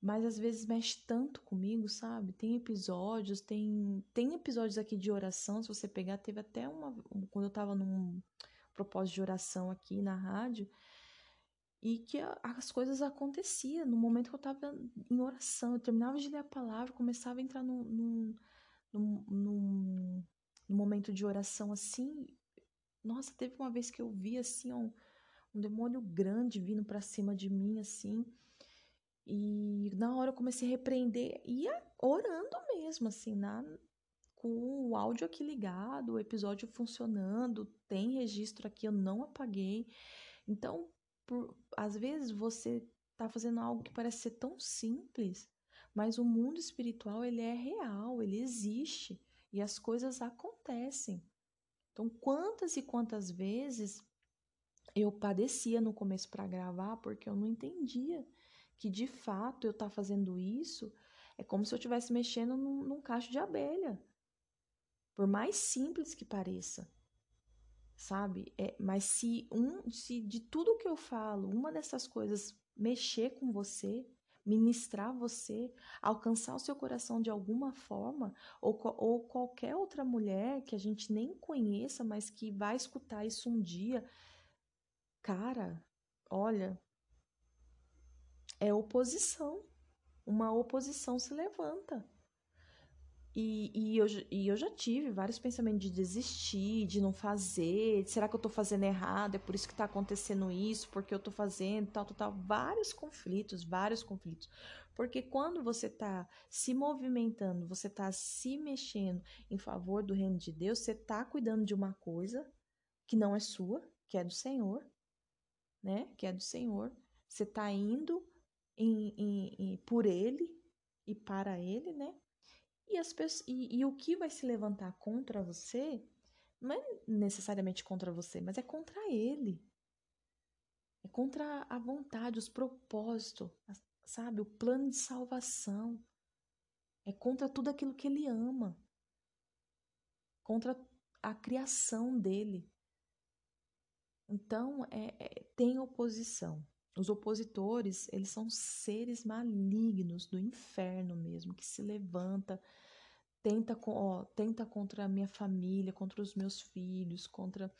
[SPEAKER 1] Mas às vezes mexe tanto comigo, sabe? Tem episódios, tem, tem episódios aqui de oração, se você pegar, teve até uma. Quando eu tava num propósito de oração aqui na rádio, e que as coisas aconteciam no momento que eu estava em oração. Eu terminava de ler a palavra, começava a entrar num, num, num, num, num momento de oração assim. Nossa, teve uma vez que eu vi assim um, um demônio grande vindo para cima de mim assim. E na hora eu comecei a repreender, ia orando mesmo, assim, na, com o áudio aqui ligado, o episódio funcionando, tem registro aqui, eu não apaguei. Então, por, às vezes você está fazendo algo que parece ser tão simples, mas o mundo espiritual ele é real, ele existe e as coisas acontecem. Então, quantas e quantas vezes eu padecia no começo para gravar porque eu não entendia que de fato eu estar tá fazendo isso é como se eu estivesse mexendo num, num cacho de abelha. Por mais simples que pareça sabe? É, mas se um, se de tudo que eu falo, uma dessas coisas mexer com você, ministrar você, alcançar o seu coração de alguma forma, ou, ou qualquer outra mulher que a gente nem conheça, mas que vai escutar isso um dia, cara, olha, é oposição. Uma oposição se levanta. E, e, eu, e eu já tive vários pensamentos de desistir, de não fazer, será que eu tô fazendo errado? É por isso que tá acontecendo isso, porque eu tô fazendo, tal, tal, tal. Vários conflitos, vários conflitos. Porque quando você tá se movimentando, você tá se mexendo em favor do reino de Deus, você tá cuidando de uma coisa que não é sua, que é do Senhor, né? Que é do Senhor. Você tá indo em, em, em por Ele e para Ele, né? E, as pessoas, e, e o que vai se levantar contra você não é necessariamente contra você, mas é contra ele. É contra a vontade, os propósitos, sabe? O plano de salvação. É contra tudo aquilo que ele ama. Contra a criação dele. Então, é, é, tem oposição. Os opositores, eles são seres malignos do inferno mesmo, que se levanta, tenta, ó, tenta contra a minha família, contra os meus filhos, contra.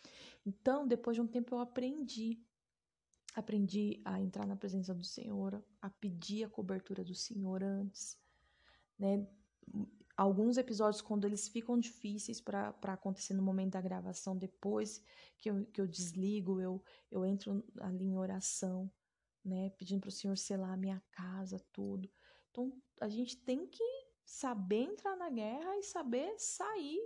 [SPEAKER 1] Então, depois de um tempo eu aprendi. Aprendi a entrar na presença do Senhor, a pedir a cobertura do Senhor antes, né? alguns episódios, quando eles ficam difíceis para acontecer no momento da gravação, depois que eu, que eu desligo, eu, eu entro ali em oração, né? Pedindo para o Senhor selar a minha casa, tudo. Então, a gente tem que saber entrar na guerra e saber sair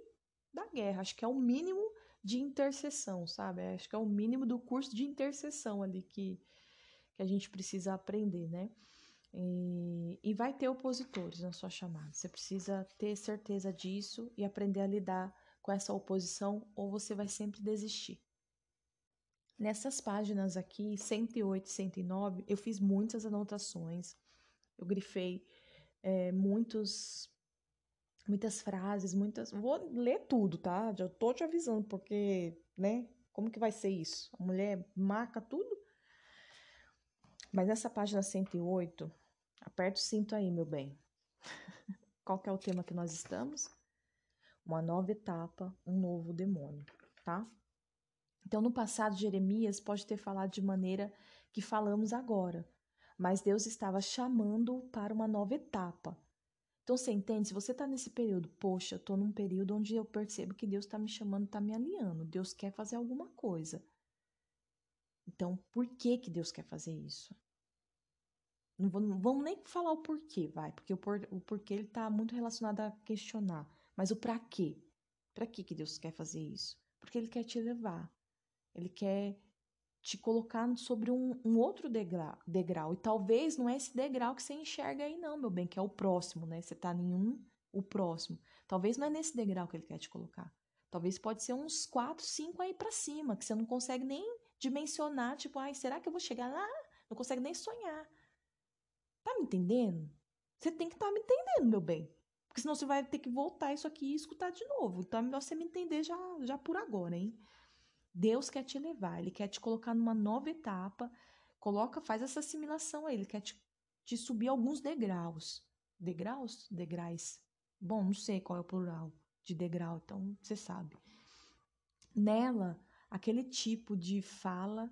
[SPEAKER 1] da guerra. Acho que é o mínimo de intercessão, sabe? Acho que é o mínimo do curso de intercessão ali que, que a gente precisa aprender, né? E, e vai ter opositores na sua chamada. Você precisa ter certeza disso e aprender a lidar com essa oposição, ou você vai sempre desistir. Nessas páginas aqui, 108 e 109, eu fiz muitas anotações, eu grifei é, muitos, muitas frases, muitas. Vou ler tudo, tá? Já tô te avisando, porque, né? Como que vai ser isso? A mulher marca tudo? Mas nessa página 108, Aperta o cinto aí, meu bem. Qual que é o tema que nós estamos? Uma nova etapa, um novo demônio, tá? Então, no passado, Jeremias pode ter falado de maneira que falamos agora, mas Deus estava chamando para uma nova etapa. Então, você entende? Se você está nesse período, poxa, estou num período onde eu percebo que Deus está me chamando, está me alinhando, Deus quer fazer alguma coisa. Então, por que que Deus quer fazer isso? Não, vamos nem falar o porquê, vai, porque o, por, o porquê ele está muito relacionado a questionar. Mas o para quê? Para que que Deus quer fazer isso? Porque ele quer te levar. Ele quer te colocar sobre um, um outro degrau, degrau. E talvez não é esse degrau que você enxerga aí, não, meu bem, que é o próximo, né? Você tá em um, o próximo. Talvez não é nesse degrau que ele quer te colocar. Talvez pode ser uns quatro, cinco aí para cima, que você não consegue nem dimensionar, tipo, ai, será que eu vou chegar lá? Não consegue nem sonhar. Tá me entendendo? Você tem que estar tá me entendendo, meu bem. Porque senão você vai ter que voltar isso aqui e escutar de novo. Então é melhor você me entender já, já por agora, hein? Deus quer te levar, Ele quer te colocar numa nova etapa. Coloca, faz essa assimilação aí. Ele quer te, te subir alguns degraus. Degraus? Degrais. Bom, não sei qual é o plural de degrau, então você sabe. Nela, aquele tipo de fala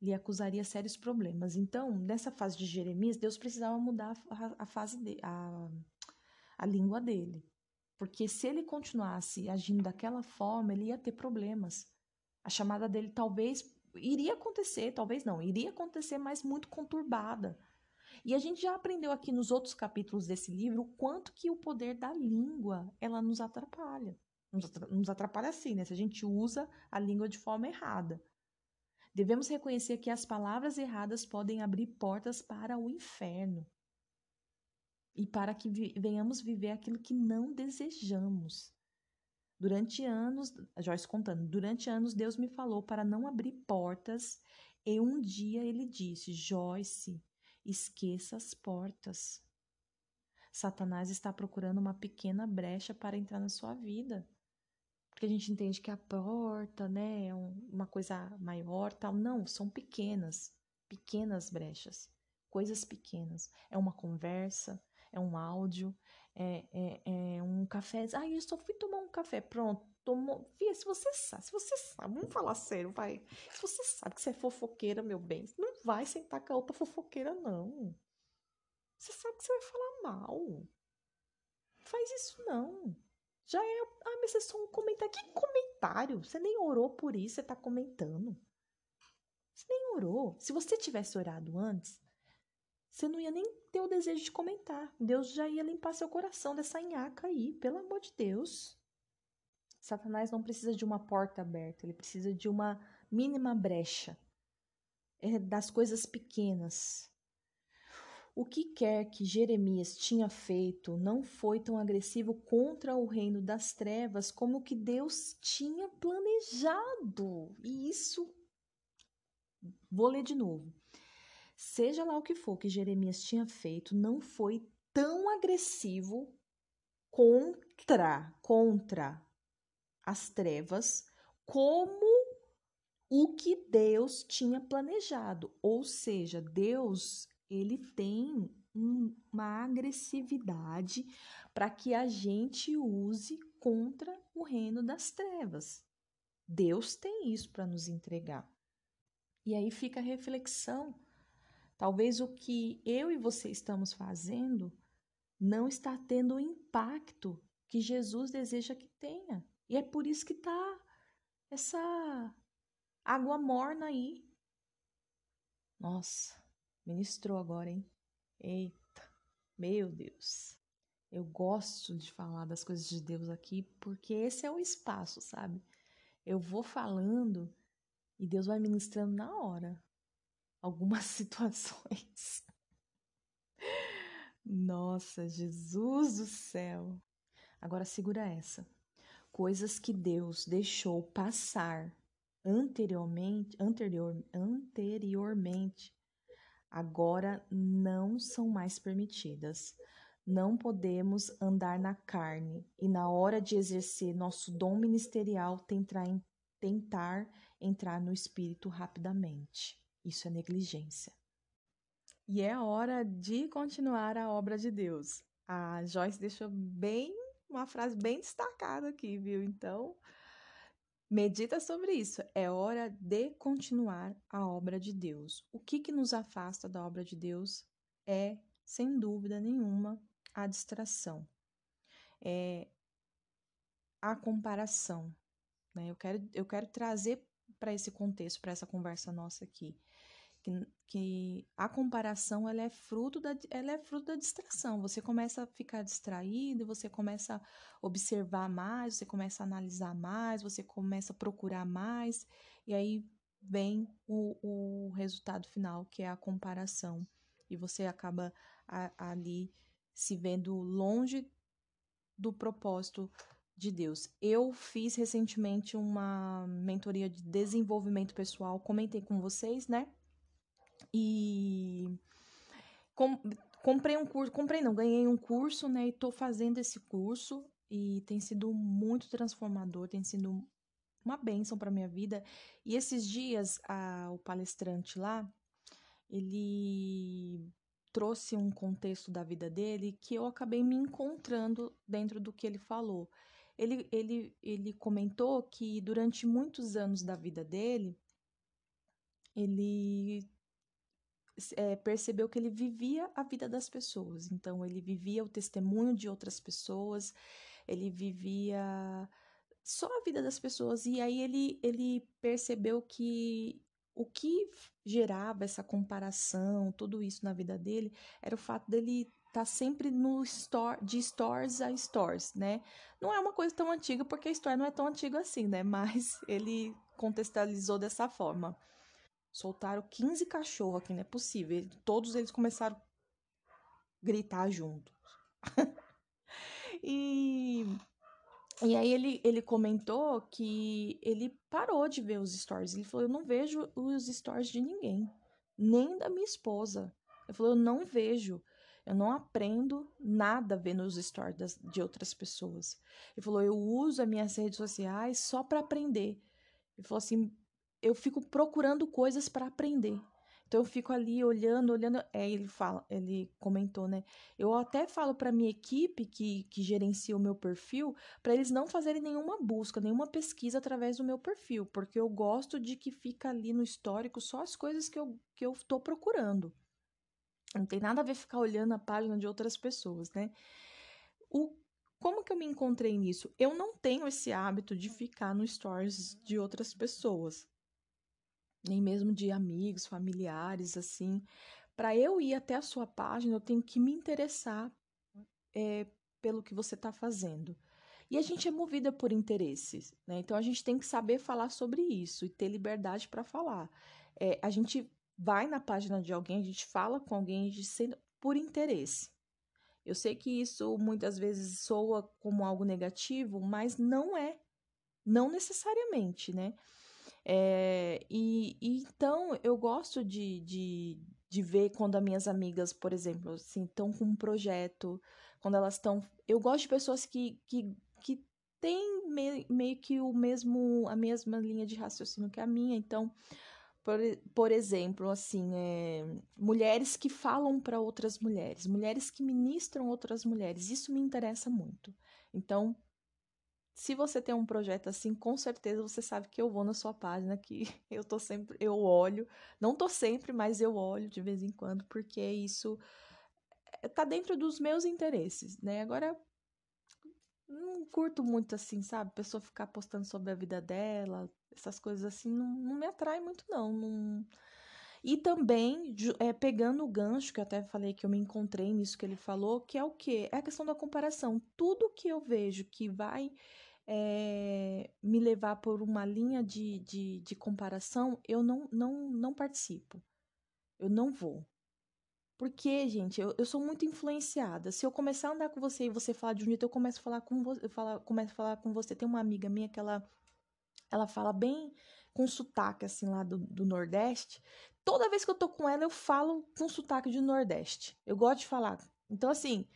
[SPEAKER 1] lhe acusaria sérios problemas. Então, nessa fase de Jeremias, Deus precisava mudar a, a fase de, a, a língua dele. Porque se ele continuasse agindo daquela forma, ele ia ter problemas. A chamada dele talvez iria acontecer, talvez não, iria acontecer, mas muito conturbada. E a gente já aprendeu aqui nos outros capítulos desse livro o quanto que o poder da língua ela nos atrapalha. Nos atrapalha assim, né? Se a gente usa a língua de forma errada. Devemos reconhecer que as palavras erradas podem abrir portas para o inferno e para que venhamos viver aquilo que não desejamos. Durante anos, Joyce contando, durante anos Deus me falou para não abrir portas e um dia ele disse: Joyce, esqueça as portas. Satanás está procurando uma pequena brecha para entrar na sua vida porque a gente entende que a porta, né, é uma coisa maior, tal. Não, são pequenas, pequenas brechas, coisas pequenas. É uma conversa, é um áudio, é, é, é um café. Ah, eu só fui tomar um café, pronto. Tomou. Fia, se você sabe, se você sabe, vamos falar sério, vai. Se você sabe que você é fofoqueira, meu bem, não vai sentar com a outra fofoqueira, não. Você sabe que você vai falar mal. Faz isso, não. Já é. Ah, mas é só um comentário. Que comentário? Você nem orou por isso, você tá comentando. Você nem orou. Se você tivesse orado antes, você não ia nem ter o desejo de comentar. Deus já ia limpar seu coração dessa nhaca aí, pelo amor de Deus. Satanás não precisa de uma porta aberta, ele precisa de uma mínima brecha. É das coisas pequenas. O que quer que Jeremias tinha feito não foi tão agressivo contra o reino das trevas como o que Deus tinha planejado. E isso. Vou ler de novo. Seja lá o que for que Jeremias tinha feito, não foi tão agressivo contra, contra as trevas como o que Deus tinha planejado. Ou seja, Deus, ele tem um, uma agressividade para que a gente use contra o reino das trevas. Deus tem isso para nos entregar. E aí fica a reflexão. Talvez o que eu e você estamos fazendo não está tendo o impacto que Jesus deseja que tenha. E é por isso que tá essa água morna aí. Nossa, ministrou agora, hein? Eita, meu Deus. Eu gosto de falar das coisas de Deus aqui porque esse é o espaço, sabe? Eu vou falando e Deus vai ministrando na hora algumas situações. Nossa, Jesus do céu. Agora segura essa. Coisas que Deus deixou passar anteriormente, anterior, anteriormente, agora não são mais permitidas. Não podemos andar na carne e, na hora de exercer nosso dom ministerial, tentar, tentar entrar no espírito rapidamente. Isso é negligência. E é hora de continuar a obra de Deus. A Joyce deixou bem uma frase bem destacada aqui, viu? Então, medita sobre isso. É hora de continuar a obra de Deus. O que, que nos afasta da obra de Deus é, sem dúvida nenhuma, a distração, é a comparação. Né? Eu, quero, eu quero trazer para esse contexto, para essa conversa nossa aqui, que, que a comparação ela é fruto da ela é fruto da distração. Você começa a ficar distraído, você começa a observar mais, você começa a analisar mais, você começa a procurar mais, e aí vem o, o resultado final, que é a comparação. E você acaba a, ali se vendo longe do propósito de Deus. Eu fiz recentemente uma mentoria de desenvolvimento pessoal, comentei com vocês, né? E com, comprei um curso, comprei não, ganhei um curso, né? E tô fazendo esse curso e tem sido muito transformador, tem sido uma bênção para minha vida. E esses dias a, o palestrante lá, ele trouxe um contexto da vida dele que eu acabei me encontrando dentro do que ele falou. Ele, ele, ele comentou que durante muitos anos da vida dele, ele é, percebeu que ele vivia a vida das pessoas. Então, ele vivia o testemunho de outras pessoas, ele vivia só a vida das pessoas. E aí ele, ele percebeu que o que gerava essa comparação, tudo isso na vida dele, era o fato dele estar tá sempre no store, de stores a stores, né? Não é uma coisa tão antiga, porque a história não é tão antiga assim, né? Mas ele contextualizou dessa forma. Soltaram 15 cachorros aqui, não é possível. Todos eles começaram a gritar juntos. e e aí ele, ele comentou que ele parou de ver os stories. Ele falou: Eu não vejo os stories de ninguém, nem da minha esposa. Ele falou: Eu não vejo. Eu não aprendo nada vendo os stories das, de outras pessoas. Ele falou: Eu uso as minhas redes sociais só para aprender. Ele falou assim: Eu fico procurando coisas para aprender. Então eu fico ali olhando, olhando. É, ele fala, ele comentou, né? Eu até falo para minha equipe que, que gerencia o meu perfil, para eles não fazerem nenhuma busca, nenhuma pesquisa através do meu perfil, porque eu gosto de que fica ali no histórico só as coisas que eu, que eu tô procurando. Não tem nada a ver ficar olhando a página de outras pessoas, né? O, como que eu me encontrei nisso? Eu não tenho esse hábito de ficar no stories de outras pessoas nem mesmo de amigos, familiares, assim. Para eu ir até a sua página, eu tenho que me interessar é, pelo que você está fazendo. E a gente é movida por interesses, né? Então a gente tem que saber falar sobre isso e ter liberdade para falar. É, a gente vai na página de alguém, a gente fala com alguém de sendo por interesse. Eu sei que isso muitas vezes soa como algo negativo, mas não é. Não necessariamente, né? É, e, e, então eu gosto de, de, de ver quando as minhas amigas, por exemplo, assim, estão com um projeto, quando elas estão. Eu gosto de pessoas que, que, que tem me, meio que o mesmo a mesma linha de raciocínio que a minha, então por, por exemplo, assim, é, mulheres que falam para outras mulheres, mulheres que ministram outras mulheres, isso me interessa muito. Então, se você tem um projeto assim, com certeza você sabe que eu vou na sua página, que eu tô sempre, eu olho, não tô sempre, mas eu olho de vez em quando, porque isso eh, tá dentro dos meus interesses, né? Agora, não curto muito assim, sabe? Pessoa ficar postando sobre a vida dela, essas coisas assim, não, não me atrai muito, não. não... E também, é, pegando o gancho, que eu até falei que eu me encontrei nisso que ele falou, que é o quê? É a questão da comparação. Tudo que eu vejo que vai é, me levar por uma linha de, de, de comparação, eu não, não, não participo. Eu não vou. Porque, gente, eu, eu sou muito influenciada. Se eu começar a andar com você e você falar de um jeito, eu começo a falar com você. Eu falo, começo a falar com você. Tem uma amiga minha que ela, ela fala bem com sotaque, assim, lá do, do Nordeste. Toda vez que eu tô com ela, eu falo com sotaque de Nordeste. Eu gosto de falar. Então, assim,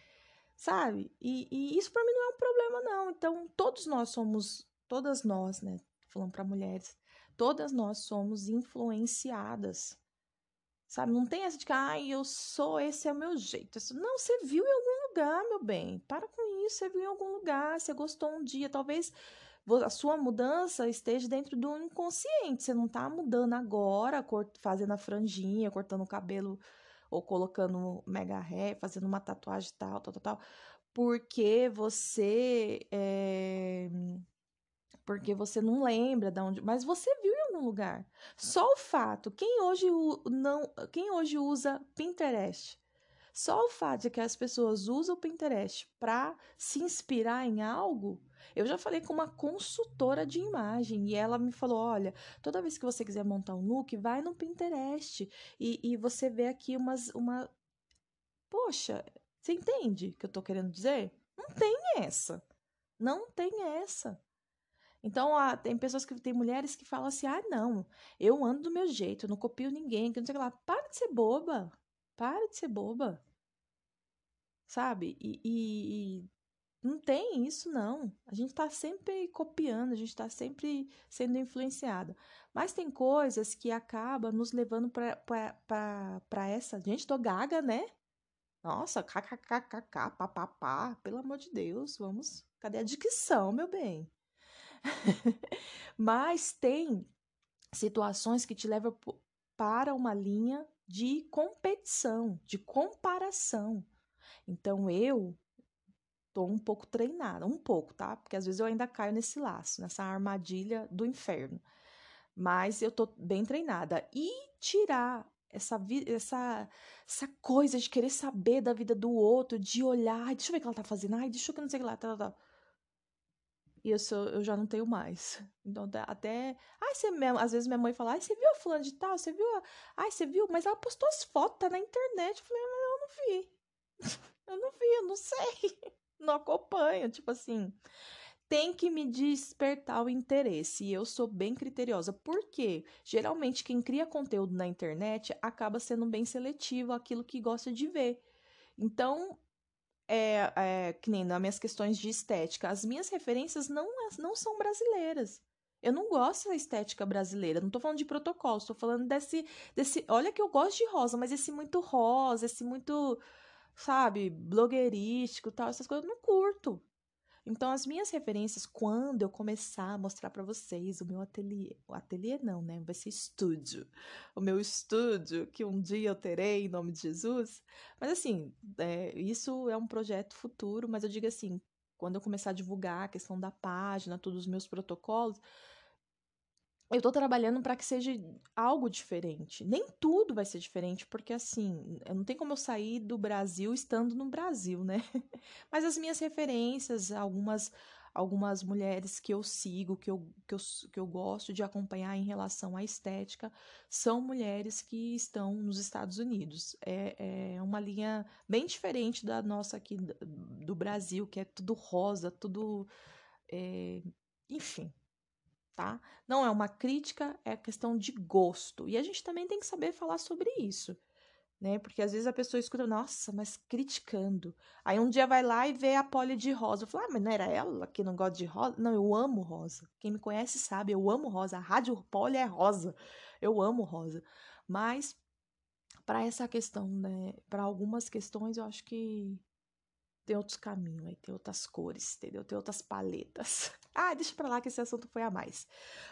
[SPEAKER 1] sabe? E, e isso para mim não é um problema, não. Então, todos nós somos, todas nós, né? Falando para mulheres, todas nós somos influenciadas Sabe? Não tem essa de que, ai, eu sou, esse é o meu jeito. Não, você viu em algum lugar, meu bem. Para com isso, você viu em algum lugar, você gostou um dia. Talvez a sua mudança esteja dentro do inconsciente. Você não tá mudando agora, fazendo a franjinha, cortando o cabelo ou colocando mega ré, fazendo uma tatuagem tal, tal, tal, tal. Porque você é... Porque você não lembra de onde. Mas você viu algum lugar. Só o fato, quem hoje, não, quem hoje usa Pinterest? Só o fato de que as pessoas usam o Pinterest para se inspirar em algo, eu já falei com uma consultora de imagem e ela me falou: olha, toda vez que você quiser montar um look, vai no Pinterest e, e você vê aqui umas. Uma... Poxa, você entende o que eu tô querendo dizer? Não tem essa. Não tem essa. Então, ah, tem pessoas que tem mulheres que falam assim: ah, não, eu ando do meu jeito, não copio ninguém, que não sei o que lá. Para de ser boba. Para de ser boba. Sabe? E, e, e não tem isso, não. A gente tá sempre copiando, a gente tá sempre sendo influenciada. Mas tem coisas que acabam nos levando para essa. Gente, tô gaga, né? Nossa, kkkk, papapá, pelo amor de Deus, vamos. Cadê a dicção, meu bem? Mas tem situações que te levam para uma linha de competição, de comparação. Então eu tô um pouco treinada, um pouco, tá? Porque às vezes eu ainda caio nesse laço, nessa armadilha do inferno. Mas eu tô bem treinada. E tirar essa, essa, essa coisa de querer saber da vida do outro, de olhar, deixa eu ver o que ela tá fazendo, ai, deixa eu que não sei o que lá, tá, tá, tá e eu, sou, eu já não tenho mais. Então, até. Ai, você às vezes minha mãe fala, ai, você viu a fulana de tal? Você viu? A... Ai, você viu? Mas ela postou as fotos, tá na internet. Eu falei, mas eu não vi. eu não vi, eu não sei. Não acompanho. Tipo assim, tem que me despertar o interesse. E eu sou bem criteriosa. Porque geralmente quem cria conteúdo na internet acaba sendo bem seletivo aquilo que gosta de ver. Então, é, é, que nem nas minhas questões de estética, as minhas referências não, não são brasileiras. Eu não gosto da estética brasileira. Não tô falando de protocolo, estou falando desse, desse. Olha que eu gosto de rosa, mas esse muito rosa, esse muito, sabe, blogueirístico tal, essas coisas eu não curto. Então, as minhas referências, quando eu começar a mostrar para vocês o meu ateliê, o ateliê não, né? Vai ser estúdio. O meu estúdio, que um dia eu terei em nome de Jesus. Mas, assim, é, isso é um projeto futuro, mas eu digo assim, quando eu começar a divulgar a questão da página, todos os meus protocolos, eu tô trabalhando para que seja algo diferente. Nem tudo vai ser diferente, porque assim, não tem como eu sair do Brasil estando no Brasil, né? Mas as minhas referências, algumas algumas mulheres que eu sigo, que eu, que eu, que eu gosto de acompanhar em relação à estética, são mulheres que estão nos Estados Unidos. É, é uma linha bem diferente da nossa aqui do Brasil, que é tudo rosa, tudo. É, enfim, tá? Não é uma crítica, é questão de gosto. E a gente também tem que saber falar sobre isso. né? Porque às vezes a pessoa escuta, nossa, mas criticando. Aí um dia vai lá e vê a Polly de rosa. Eu falo, ah, mas não era ela que não gosta de rosa? Não, eu amo rosa. Quem me conhece sabe, eu amo rosa. A rádio Polly é rosa. Eu amo rosa. Mas para essa questão, né? Para algumas questões, eu acho que tem outros caminhos, aí tem outras cores, entendeu? Tem outras paletas. Ah, deixa pra lá que esse assunto foi a mais.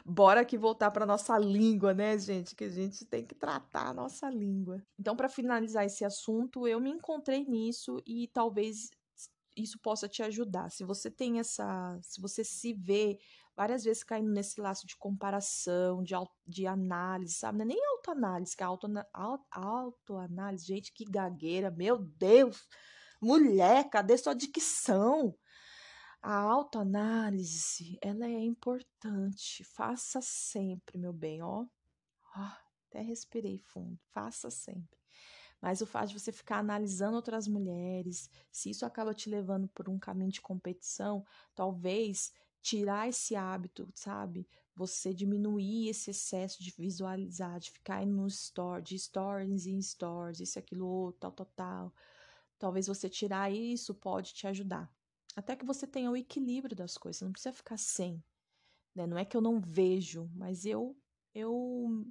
[SPEAKER 1] Bora aqui voltar pra nossa língua, né, gente? Que a gente tem que tratar a nossa língua. Então, para finalizar esse assunto, eu me encontrei nisso e talvez isso possa te ajudar. Se você tem essa. Se você se vê várias vezes caindo nesse laço de comparação, de, de análise, sabe? Não é nem autoanálise, que é autoanálise. Auto, gente, que gagueira, meu Deus! Mulher, cadê sua dicção? A autoanálise, ela é importante. Faça sempre, meu bem, ó. até respirei fundo. Faça sempre. Mas o fato de você ficar analisando outras mulheres, se isso acaba te levando por um caminho de competição, talvez tirar esse hábito, sabe? Você diminuir esse excesso de visualizar, de ficar no store, de stories em stories, isso, aquilo, tal, tal, tal Talvez você tirar isso pode te ajudar. Até que você tenha o equilíbrio das coisas, não precisa ficar sem. Né? Não é que eu não vejo, mas eu eu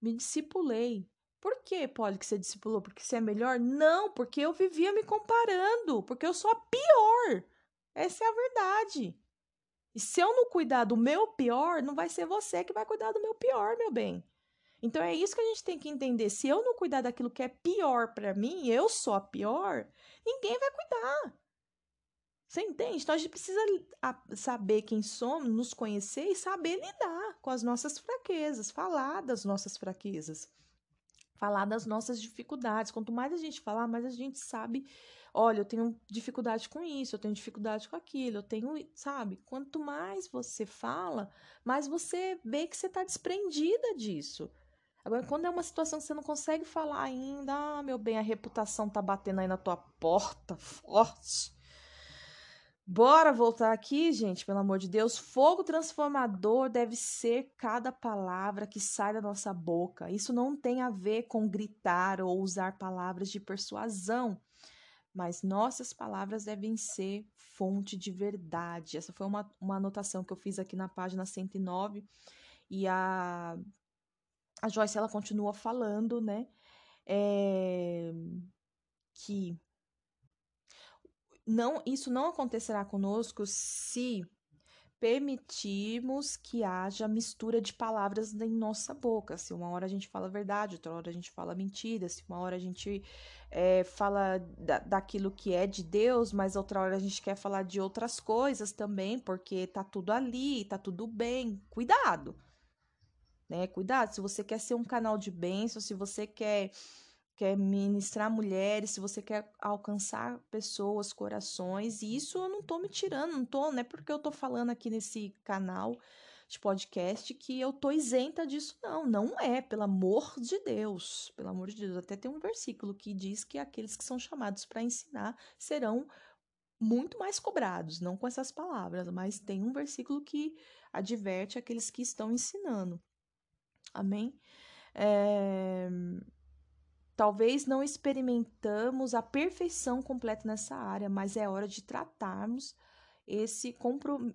[SPEAKER 1] me discipulei. Por que, Polly, que você discipulou? Porque você é melhor? Não, porque eu vivia me comparando, porque eu sou a pior. Essa é a verdade. E se eu não cuidar do meu pior, não vai ser você que vai cuidar do meu pior, meu bem. Então é isso que a gente tem que entender. Se eu não cuidar daquilo que é pior para mim, eu sou a pior, ninguém vai cuidar. Você entende? Então a gente precisa saber quem somos, nos conhecer e saber lidar com as nossas fraquezas, falar das nossas fraquezas, falar das nossas dificuldades. Quanto mais a gente falar, mais a gente sabe. Olha, eu tenho dificuldade com isso, eu tenho dificuldade com aquilo, eu tenho, sabe? Quanto mais você fala, mais você vê que você está desprendida disso. Agora, quando é uma situação que você não consegue falar ainda, ah, meu bem, a reputação tá batendo aí na tua porta forte. Bora voltar aqui, gente, pelo amor de Deus. Fogo transformador deve ser cada palavra que sai da nossa boca. Isso não tem a ver com gritar ou usar palavras de persuasão, mas nossas palavras devem ser fonte de verdade. Essa foi uma, uma anotação que eu fiz aqui na página 109. E a a Joyce ela continua falando, né? É, que não, isso não acontecerá conosco se permitirmos que haja mistura de palavras em nossa boca. Se uma hora a gente fala verdade, outra hora a gente fala mentira, se uma hora a gente é, fala da, daquilo que é de Deus, mas outra hora a gente quer falar de outras coisas também, porque tá tudo ali, tá tudo bem. Cuidado! Né? Cuidado, se você quer ser um canal de bênção, se você quer quer ministrar mulheres, se você quer alcançar pessoas, corações, e isso eu não tô me tirando, não tô, não é porque eu tô falando aqui nesse canal de podcast que eu tô isenta disso, não, não é, pelo amor de Deus, pelo amor de Deus, até tem um versículo que diz que aqueles que são chamados para ensinar serão muito mais cobrados, não com essas palavras, mas tem um versículo que adverte aqueles que estão ensinando. Amém? É... Talvez não experimentamos a perfeição completa nessa área, mas é hora de tratarmos esse comprom...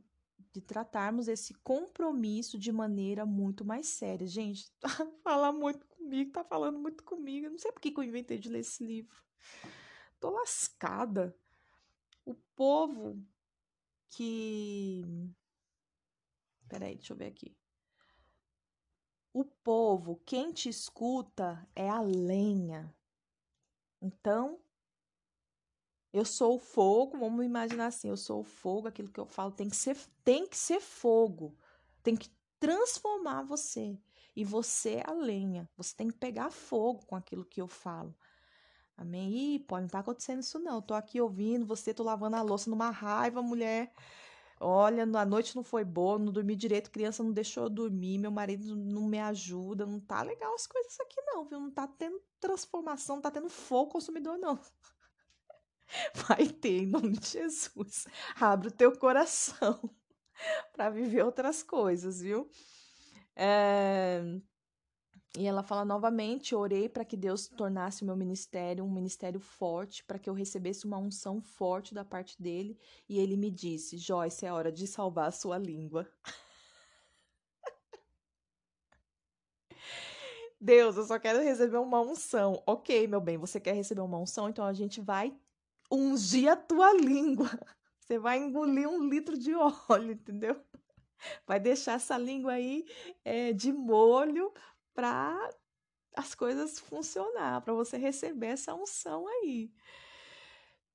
[SPEAKER 1] de tratarmos esse compromisso de maneira muito mais séria. Gente, tá falando muito comigo, tá falando muito comigo. Não sei por que eu inventei de ler esse livro. Tô lascada. O povo que. Peraí, deixa eu ver aqui. O povo, quem te escuta é a lenha. Então, eu sou o fogo, vamos imaginar assim, eu sou o fogo, aquilo que eu falo tem que ser, tem que ser fogo. Tem que transformar você. E você é a lenha. Você tem que pegar fogo com aquilo que eu falo. Amém? Ih, pô, não tá acontecendo isso não. Eu tô aqui ouvindo você, tô lavando a louça numa raiva, mulher. Olha, a noite não foi boa, não dormi direito, criança não deixou eu dormir, meu marido não me ajuda, não tá legal as coisas aqui não, viu? Não tá tendo transformação, não tá tendo fogo consumidor não. Vai ter, em nome de Jesus. Abre o teu coração para viver outras coisas, viu? É... E ela fala novamente: orei para que Deus tornasse o meu ministério um ministério forte, para que eu recebesse uma unção forte da parte dele. E ele me disse: Joyce, é hora de salvar a sua língua. Deus, eu só quero receber uma unção. Ok, meu bem, você quer receber uma unção? Então a gente vai ungir a tua língua. Você vai engolir um litro de óleo, entendeu? Vai deixar essa língua aí é, de molho para as coisas funcionar, para você receber essa unção aí.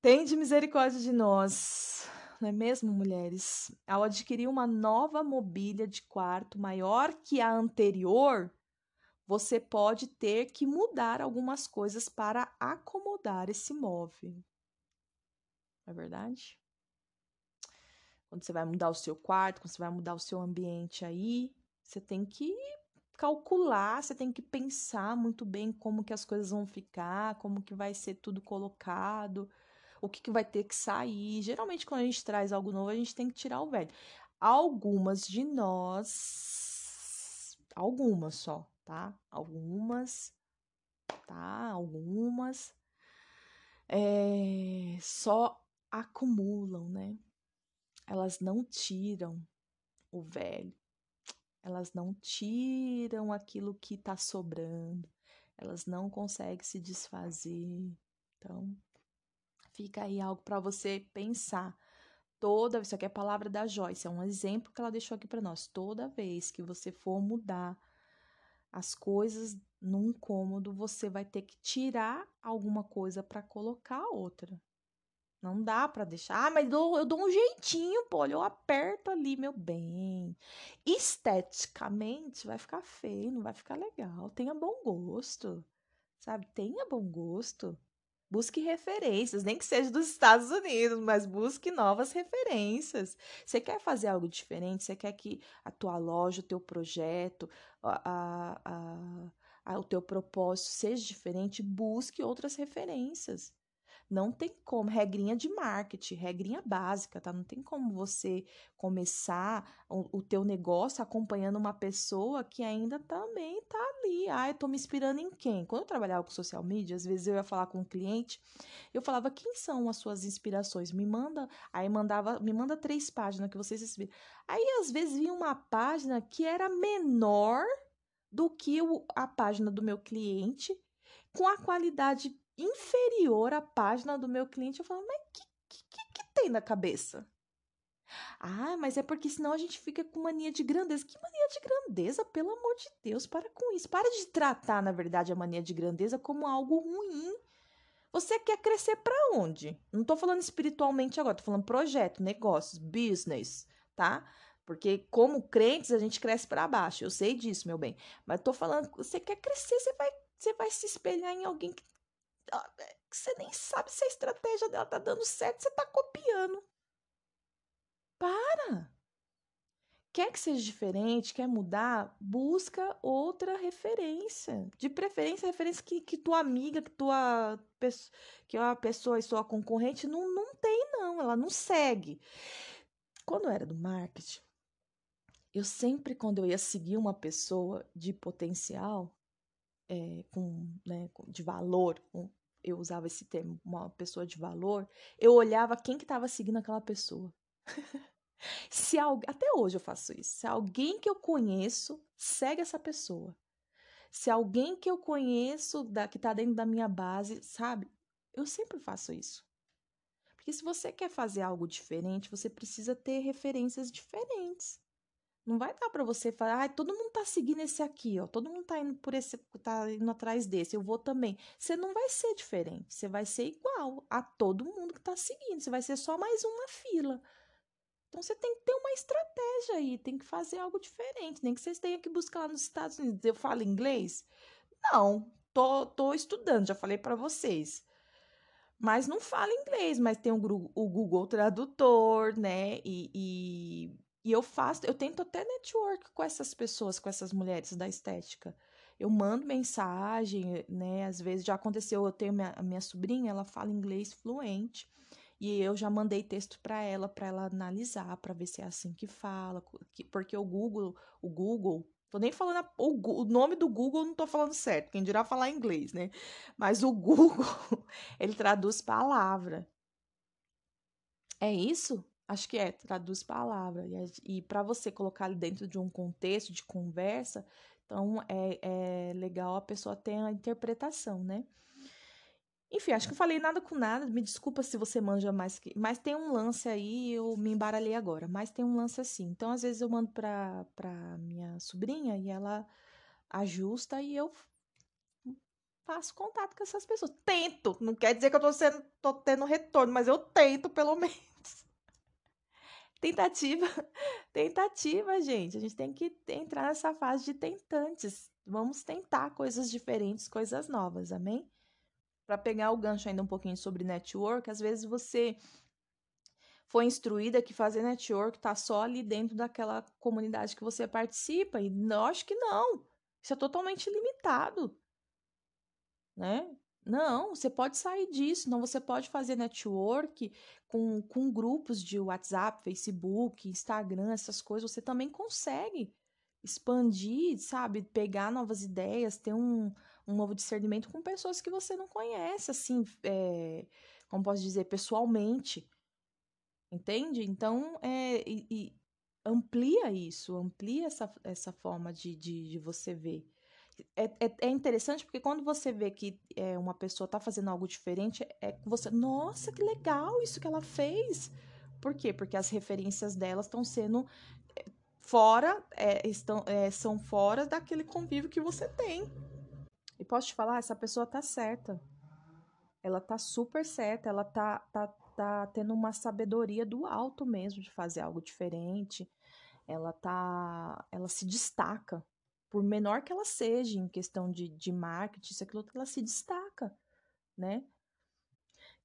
[SPEAKER 1] Tende misericórdia de nós, não é mesmo, mulheres? Ao adquirir uma nova mobília de quarto maior que a anterior, você pode ter que mudar algumas coisas para acomodar esse móvel. Não é verdade? Quando você vai mudar o seu quarto, quando você vai mudar o seu ambiente aí, você tem que calcular, você tem que pensar muito bem como que as coisas vão ficar, como que vai ser tudo colocado, o que, que vai ter que sair. Geralmente, quando a gente traz algo novo, a gente tem que tirar o velho. Algumas de nós, algumas só, tá? Algumas, tá? Algumas é, só acumulam, né? Elas não tiram o velho elas não tiram aquilo que está sobrando, elas não conseguem se desfazer. Então, fica aí algo para você pensar. Toda, isso aqui é a palavra da Joyce, é um exemplo que ela deixou aqui para nós. Toda vez que você for mudar as coisas num cômodo, você vai ter que tirar alguma coisa para colocar outra. Não dá para deixar. Ah, mas eu dou, eu dou um jeitinho, pô. Eu aperto ali, meu bem. Esteticamente vai ficar feio, não vai ficar legal. Tenha bom gosto, sabe? Tenha bom gosto. Busque referências, nem que seja dos Estados Unidos, mas busque novas referências. Você quer fazer algo diferente? Você quer que a tua loja, o teu projeto, a, a, a, o teu propósito seja diferente? Busque outras referências. Não tem como, regrinha de marketing, regrinha básica, tá? Não tem como você começar o, o teu negócio acompanhando uma pessoa que ainda também tá ali. Ah, eu tô me inspirando em quem? Quando eu trabalhava com social media, às vezes eu ia falar com um cliente, eu falava, quem são as suas inspirações? Me manda, aí mandava, me manda três páginas que vocês inspiram. Aí, às vezes, vinha uma página que era menor do que o, a página do meu cliente, com a qualidade inferior à página do meu cliente. Eu falo, mas que, que, que, tem na cabeça? Ah, mas é porque senão a gente fica com mania de grandeza. Que mania de grandeza? Pelo amor de Deus, para com isso. Para de tratar, na verdade, a mania de grandeza como algo ruim. Você quer crescer para onde? Não tô falando espiritualmente agora, tô falando projeto, negócios, business, tá? Porque como crentes a gente cresce para baixo. Eu sei disso, meu bem. Mas tô falando, você quer crescer, você vai, você vai se espelhar em alguém que você nem sabe se a estratégia dela tá dando certo, você tá copiando. Para! Quer que seja diferente, quer mudar, busca outra referência. De preferência, referência que, que tua amiga, que tua que a pessoa e sua concorrente não, não tem, não. Ela não segue. Quando eu era do marketing, eu sempre, quando eu ia seguir uma pessoa de potencial, é, com, né, de valor, eu usava esse termo, uma pessoa de valor, eu olhava quem que estava seguindo aquela pessoa. se até hoje eu faço isso. Se alguém que eu conheço segue essa pessoa, se alguém que eu conheço da, que está dentro da minha base, sabe? Eu sempre faço isso. Porque se você quer fazer algo diferente, você precisa ter referências diferentes. Não vai dar para você falar, ah, todo mundo tá seguindo esse aqui, ó. Todo mundo tá indo por esse, tá indo atrás desse, eu vou também. Você não vai ser diferente, você vai ser igual a todo mundo que tá seguindo. Você vai ser só mais uma fila. Então você tem que ter uma estratégia aí, tem que fazer algo diferente. Nem que vocês tenham que buscar lá nos Estados Unidos. Eu falo inglês? Não, tô, tô estudando, já falei para vocês. Mas não falo inglês, mas tem o, o Google Tradutor, né? E, e e eu faço, eu tento até network com essas pessoas, com essas mulheres da estética. Eu mando mensagem, né? Às vezes já aconteceu, eu tenho minha, minha sobrinha, ela fala inglês fluente. E eu já mandei texto para ela, para ela analisar, para ver se é assim que fala, porque o Google, o Google, Tô nem falando a, o, o, nome do Google, não tô falando certo. Quem dirá falar inglês, né? Mas o Google, ele traduz palavra. É isso? Acho que é, traduz palavra. E, e para você colocar dentro de um contexto de conversa, então é, é legal a pessoa ter a interpretação, né? Enfim, acho que eu falei nada com nada. Me desculpa se você manja mais que. Mas tem um lance aí, eu me embaralhei agora. Mas tem um lance assim. Então, às vezes, eu mando pra, pra minha sobrinha e ela ajusta e eu faço contato com essas pessoas. Tento. Não quer dizer que eu tô, sendo, tô tendo retorno, mas eu tento, pelo menos. Tentativa. Tentativa, gente. A gente tem que entrar nessa fase de tentantes. Vamos tentar coisas diferentes, coisas novas, amém? para pegar o gancho ainda um pouquinho sobre network, às vezes você foi instruída que fazer network está só ali dentro daquela comunidade que você participa, e não, acho que não. Isso é totalmente limitado. Né? Não, você pode sair disso, não, você pode fazer network com, com grupos de WhatsApp, Facebook, Instagram, essas coisas, você também consegue expandir, sabe? Pegar novas ideias, ter um, um novo discernimento com pessoas que você não conhece, assim, é, como posso dizer, pessoalmente. Entende? Então, é, e, e amplia isso, amplia essa, essa forma de, de, de você ver. É, é, é, interessante porque quando você vê que é, uma pessoa está fazendo algo diferente, é que você, nossa, que legal isso que ela fez. Por quê? Porque as referências delas estão sendo é, fora, é, estão, é, são fora daquele convívio que você tem. E posso te falar, essa pessoa tá certa. Ela tá super certa, ela tá, tá, tá tendo uma sabedoria do alto mesmo de fazer algo diferente. Ela tá. Ela se destaca. Por menor que ela seja em questão de, de marketing, isso aquilo, ela se destaca, né?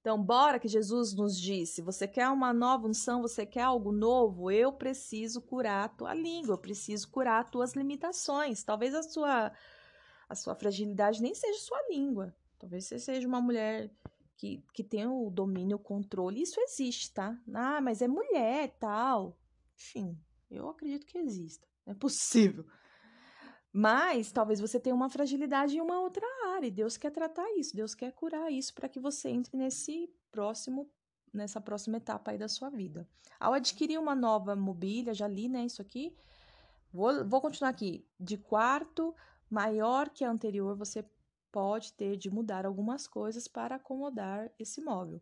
[SPEAKER 1] Então, bora que Jesus nos disse: você quer uma nova unção, você quer algo novo? Eu preciso curar a tua língua, eu preciso curar as tuas limitações. Talvez a sua a sua fragilidade nem seja sua língua. Talvez você seja uma mulher que, que tem o domínio, o controle. Isso existe, tá? Ah, mas é mulher, tal. Enfim, eu acredito que exista. É possível. Mas talvez você tenha uma fragilidade em uma outra área. E Deus quer tratar isso, Deus quer curar isso para que você entre nesse próximo, nessa próxima etapa aí da sua vida. Ao adquirir uma nova mobília, já li, né, isso aqui. Vou, vou continuar aqui. De quarto maior que a anterior, você pode ter de mudar algumas coisas para acomodar esse móvel.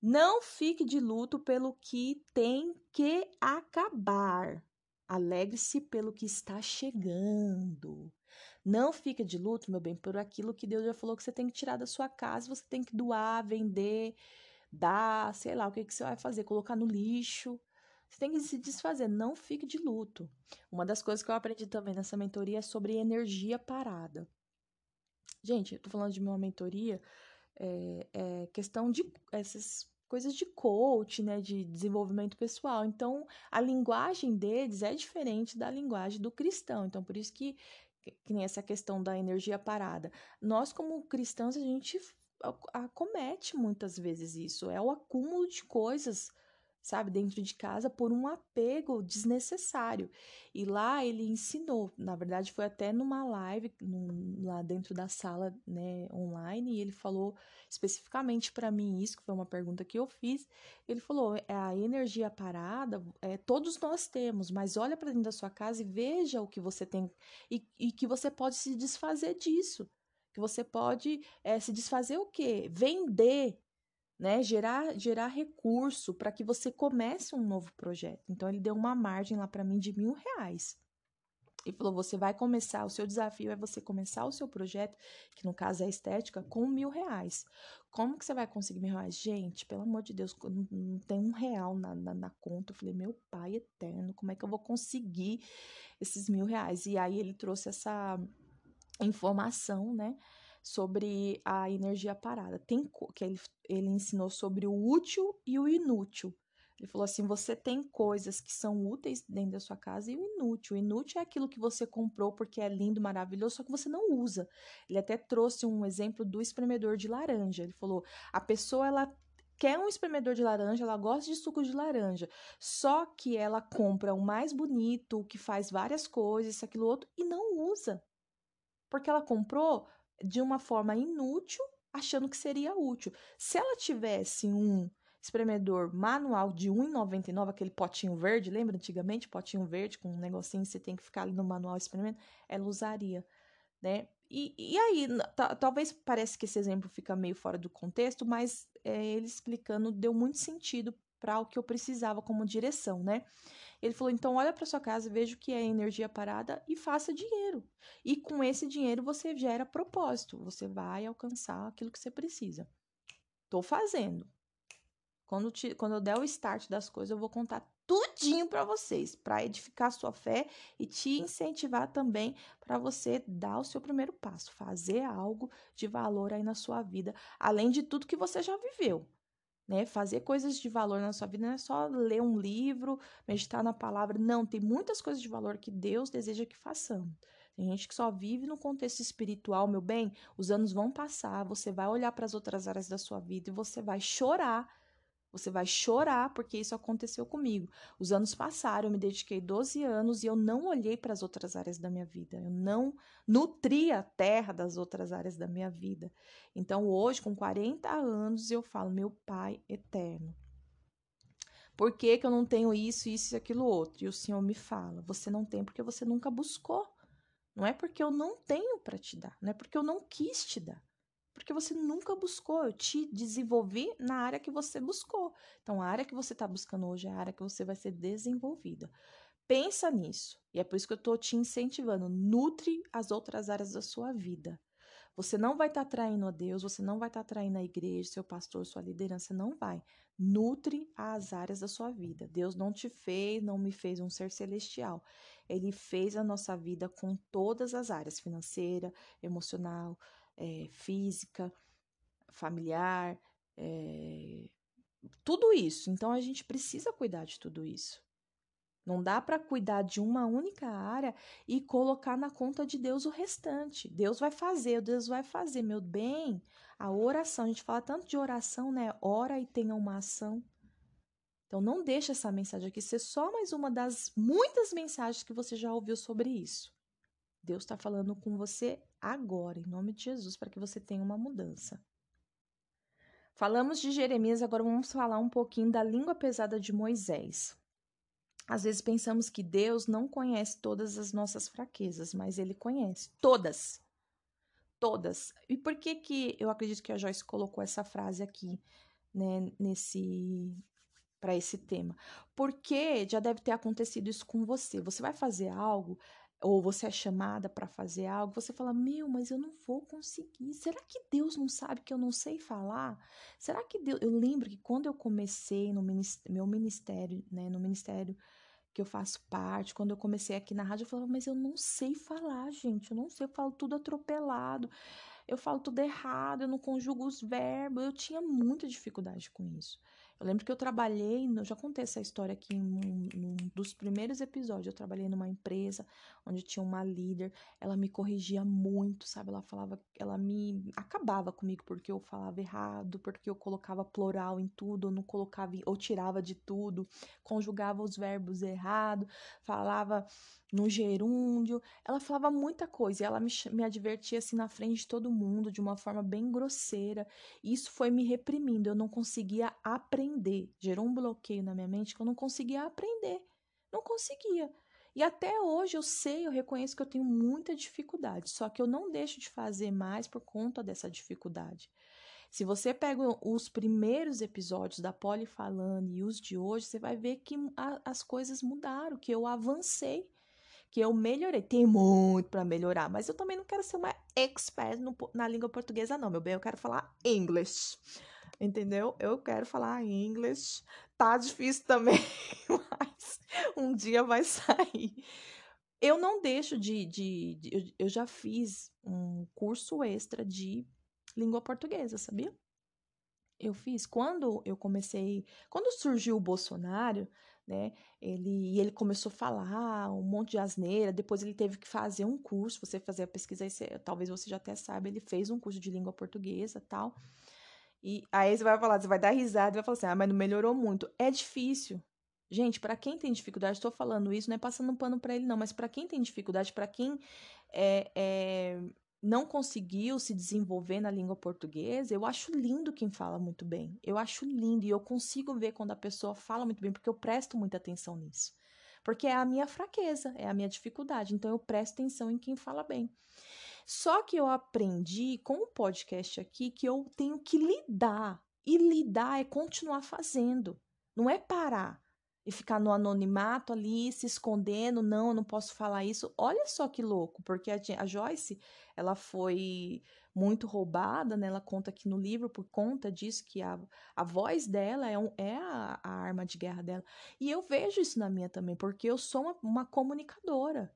[SPEAKER 1] Não fique de luto pelo que tem que acabar. Alegre-se pelo que está chegando. Não fique de luto, meu bem, por aquilo que Deus já falou que você tem que tirar da sua casa, você tem que doar, vender, dar, sei lá, o que, que você vai fazer, colocar no lixo. Você tem que se desfazer, não fique de luto. Uma das coisas que eu aprendi também nessa mentoria é sobre energia parada. Gente, eu tô falando de uma mentoria, é, é questão de essas coisas de coach, né, de desenvolvimento pessoal. Então, a linguagem deles é diferente da linguagem do cristão. Então, por isso que, que nem essa questão da energia parada. Nós, como cristãos, a gente acomete muitas vezes isso. É o acúmulo de coisas sabe, dentro de casa por um apego desnecessário. E lá ele ensinou, na verdade foi até numa live num, lá dentro da sala, né, online, e ele falou especificamente para mim isso, que foi uma pergunta que eu fiz. Ele falou: é a energia parada, é, todos nós temos, mas olha para dentro da sua casa e veja o que você tem e, e que você pode se desfazer disso. Que você pode é, se desfazer o quê? Vender né, gerar, gerar recurso para que você comece um novo projeto. Então, ele deu uma margem lá para mim de mil reais. E falou: você vai começar, o seu desafio é você começar o seu projeto, que no caso é estética, com mil reais. Como que você vai conseguir mil reais? Gente, pelo amor de Deus, não, não tem um real na, na, na, conta. Eu falei, meu pai eterno, como é que eu vou conseguir esses mil reais? E aí ele trouxe essa informação, né? Sobre a energia parada. Tem que ele, ele ensinou sobre o útil e o inútil. Ele falou assim: você tem coisas que são úteis dentro da sua casa e o inútil. O inútil é aquilo que você comprou porque é lindo, maravilhoso, só que você não usa. Ele até trouxe um exemplo do espremedor de laranja. Ele falou: a pessoa ela quer um espremedor de laranja, ela gosta de suco de laranja. Só que ela compra o mais bonito, que faz várias coisas, isso, aquilo, outro, e não usa. Porque ela comprou de uma forma inútil, achando que seria útil. Se ela tivesse um espremedor manual de R$ 1,99, aquele potinho verde, lembra antigamente? Potinho verde com um negocinho, você tem que ficar ali no manual espremendo, ela usaria, né? E, e aí, talvez pareça que esse exemplo fica meio fora do contexto, mas é, ele explicando deu muito sentido para o que eu precisava como direção, né? Ele falou: então olha para sua casa, veja o que é energia parada e faça dinheiro. E com esse dinheiro você gera propósito, você vai alcançar aquilo que você precisa. Tô fazendo. Quando, te, quando eu der o start das coisas, eu vou contar tudinho para vocês, para edificar sua fé e te incentivar também para você dar o seu primeiro passo, fazer algo de valor aí na sua vida, além de tudo que você já viveu. Né? Fazer coisas de valor na sua vida não é só ler um livro, meditar na palavra. Não, tem muitas coisas de valor que Deus deseja que façamos. Tem gente que só vive no contexto espiritual, meu bem. Os anos vão passar, você vai olhar para as outras áreas da sua vida e você vai chorar você vai chorar porque isso aconteceu comigo. Os anos passaram, eu me dediquei 12 anos e eu não olhei para as outras áreas da minha vida. Eu não nutri a terra das outras áreas da minha vida. Então, hoje, com 40 anos, eu falo, meu Pai eterno. Por que, que eu não tenho isso, isso e aquilo outro? E o Senhor me fala: você não tem porque você nunca buscou. Não é porque eu não tenho para te dar, não é porque eu não quis te dar porque você nunca buscou. Eu te desenvolvi na área que você buscou. Então, a área que você está buscando hoje é a área que você vai ser desenvolvida. Pensa nisso. E é por isso que eu estou te incentivando. Nutre as outras áreas da sua vida. Você não vai estar tá traindo a Deus, você não vai estar tá traindo a igreja, seu pastor, sua liderança, não vai. Nutre as áreas da sua vida. Deus não te fez, não me fez um ser celestial. Ele fez a nossa vida com todas as áreas: financeira, emocional, é, física, familiar, é, tudo isso. Então a gente precisa cuidar de tudo isso. Não dá para cuidar de uma única área e colocar na conta de Deus o restante. Deus vai fazer, Deus vai fazer, meu bem. A oração, a gente fala tanto de oração, né? Ora e tenha uma ação. Então não deixa essa mensagem aqui ser só mais uma das muitas mensagens que você já ouviu sobre isso. Deus está falando com você agora, em nome de Jesus, para que você tenha uma mudança. Falamos de Jeremias, agora vamos falar um pouquinho da língua pesada de Moisés. Às vezes pensamos que Deus não conhece todas as nossas fraquezas, mas ele conhece todas. Todas. E por que que eu acredito que a Joyce colocou essa frase aqui, né, nesse para esse tema? Porque já deve ter acontecido isso com você. Você vai fazer algo, ou você é chamada para fazer algo, você fala: Meu, mas eu não vou conseguir. Será que Deus não sabe que eu não sei falar? Será que Deus. Eu lembro que quando eu comecei no ministério, meu ministério, né, no ministério que eu faço parte, quando eu comecei aqui na rádio, eu falava: Mas eu não sei falar, gente, eu não sei, eu falo tudo atropelado, eu falo tudo errado, eu não conjugo os verbos, eu tinha muita dificuldade com isso. Eu lembro que eu trabalhei, já contei essa história aqui em um, um, dos primeiros episódios. Eu trabalhei numa empresa onde tinha uma líder, ela me corrigia muito, sabe? Ela falava, ela me acabava comigo porque eu falava errado, porque eu colocava plural em tudo, ou não colocava ou tirava de tudo, conjugava os verbos errado, falava no gerúndio. Ela falava muita coisa e ela me, me advertia assim na frente de todo mundo de uma forma bem grosseira. E isso foi me reprimindo. Eu não conseguia aprender. Gerou um bloqueio na minha mente que eu não conseguia aprender. Não conseguia. E até hoje eu sei, eu reconheço que eu tenho muita dificuldade, só que eu não deixo de fazer mais por conta dessa dificuldade. Se você pega os primeiros episódios da Poli falando e os de hoje, você vai ver que as coisas mudaram, que eu avancei que eu melhorei. Tem muito para melhorar, mas eu também não quero ser uma expert no, na língua portuguesa, não, meu bem. Eu quero falar inglês. Entendeu? Eu quero falar inglês. Tá difícil também, mas um dia vai sair. Eu não deixo de. de, de eu já fiz um curso extra de língua portuguesa, sabia? Eu fiz quando eu comecei, quando surgiu o Bolsonaro, né? Ele, ele começou a falar um monte de asneira, depois ele teve que fazer um curso, você fazer a pesquisa, aí você, talvez você já até saiba, ele fez um curso de língua portuguesa tal. E aí você vai falar, você vai dar risada e vai falar assim: ah, mas não melhorou muito. É difícil. Gente, para quem tem dificuldade, estou falando isso, não é passando um pano para ele, não, mas para quem tem dificuldade, para quem é, é, não conseguiu se desenvolver na língua portuguesa, eu acho lindo quem fala muito bem. Eu acho lindo e eu consigo ver quando a pessoa fala muito bem, porque eu presto muita atenção nisso. Porque é a minha fraqueza, é a minha dificuldade. Então eu presto atenção em quem fala bem. Só que eu aprendi com o podcast aqui que eu tenho que lidar. E lidar é continuar fazendo, não é parar e ficar no anonimato ali, se escondendo, não, eu não posso falar isso. Olha só que louco, porque a, a Joyce, ela foi muito roubada, né? Ela conta aqui no livro por conta disso que a, a voz dela é, um, é a, a arma de guerra dela. E eu vejo isso na minha também, porque eu sou uma, uma comunicadora.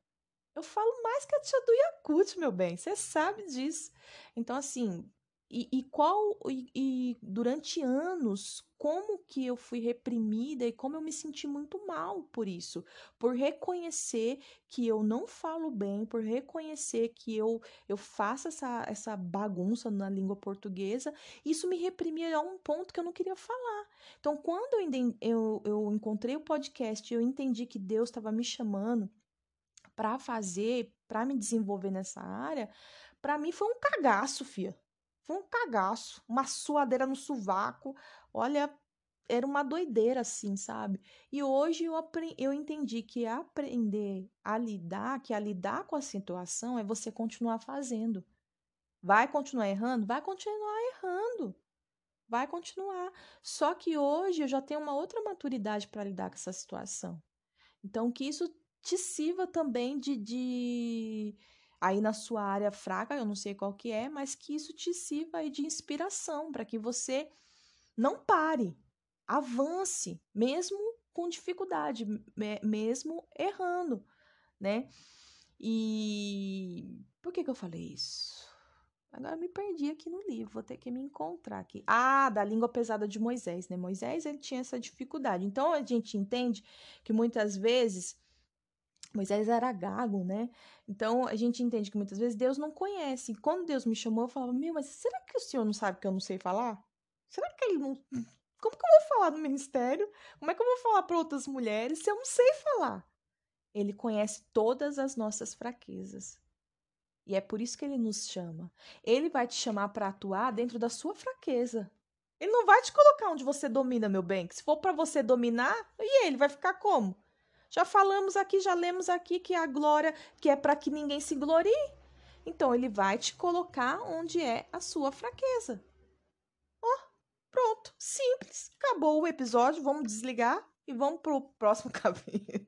[SPEAKER 1] Eu falo mais que a tia do Yakut, meu bem, você sabe disso. Então, assim, e, e qual e, e, durante anos como que eu fui reprimida e como eu me senti muito mal por isso, por reconhecer que eu não falo bem, por reconhecer que eu eu faço essa, essa bagunça na língua portuguesa, isso me reprimia a um ponto que eu não queria falar. Então, quando eu, eu, eu encontrei o podcast, eu entendi que Deus estava me chamando para fazer, para me desenvolver nessa área, para mim foi um cagaço, fia foi um cagaço, uma suadeira no sovaco. Olha, era uma doideira assim, sabe? E hoje eu, eu entendi que aprender a lidar, que a lidar com a situação é você continuar fazendo. Vai continuar errando? Vai continuar errando. Vai continuar. Só que hoje eu já tenho uma outra maturidade para lidar com essa situação. Então, que isso te sirva também de, de aí na sua área fraca, eu não sei qual que é, mas que isso te sirva de inspiração para que você não pare, avance, mesmo com dificuldade, mesmo errando, né? E por que que eu falei isso? Agora me perdi aqui no livro, vou ter que me encontrar aqui. Ah, da língua pesada de Moisés, né? Moisés ele tinha essa dificuldade. Então a gente entende que muitas vezes Moisés era gago, né? Então a gente entende que muitas vezes Deus não conhece. Quando Deus me chamou, eu falava: Meu, mas será que o senhor não sabe que eu não sei falar? Será que ele não. Como que eu vou falar no ministério? Como é que eu vou falar para outras mulheres se eu não sei falar? Ele conhece todas as nossas fraquezas. E é por isso que ele nos chama. Ele vai te chamar para atuar dentro da sua fraqueza. Ele não vai te colocar onde você domina, meu bem. Que se for para você dominar, e ele vai ficar como? Já falamos aqui, já lemos aqui que a glória que é para que ninguém se glorie. Então ele vai te colocar onde é a sua fraqueza. Ó, oh, pronto, simples. Acabou o episódio, vamos desligar e vamos pro próximo capítulo.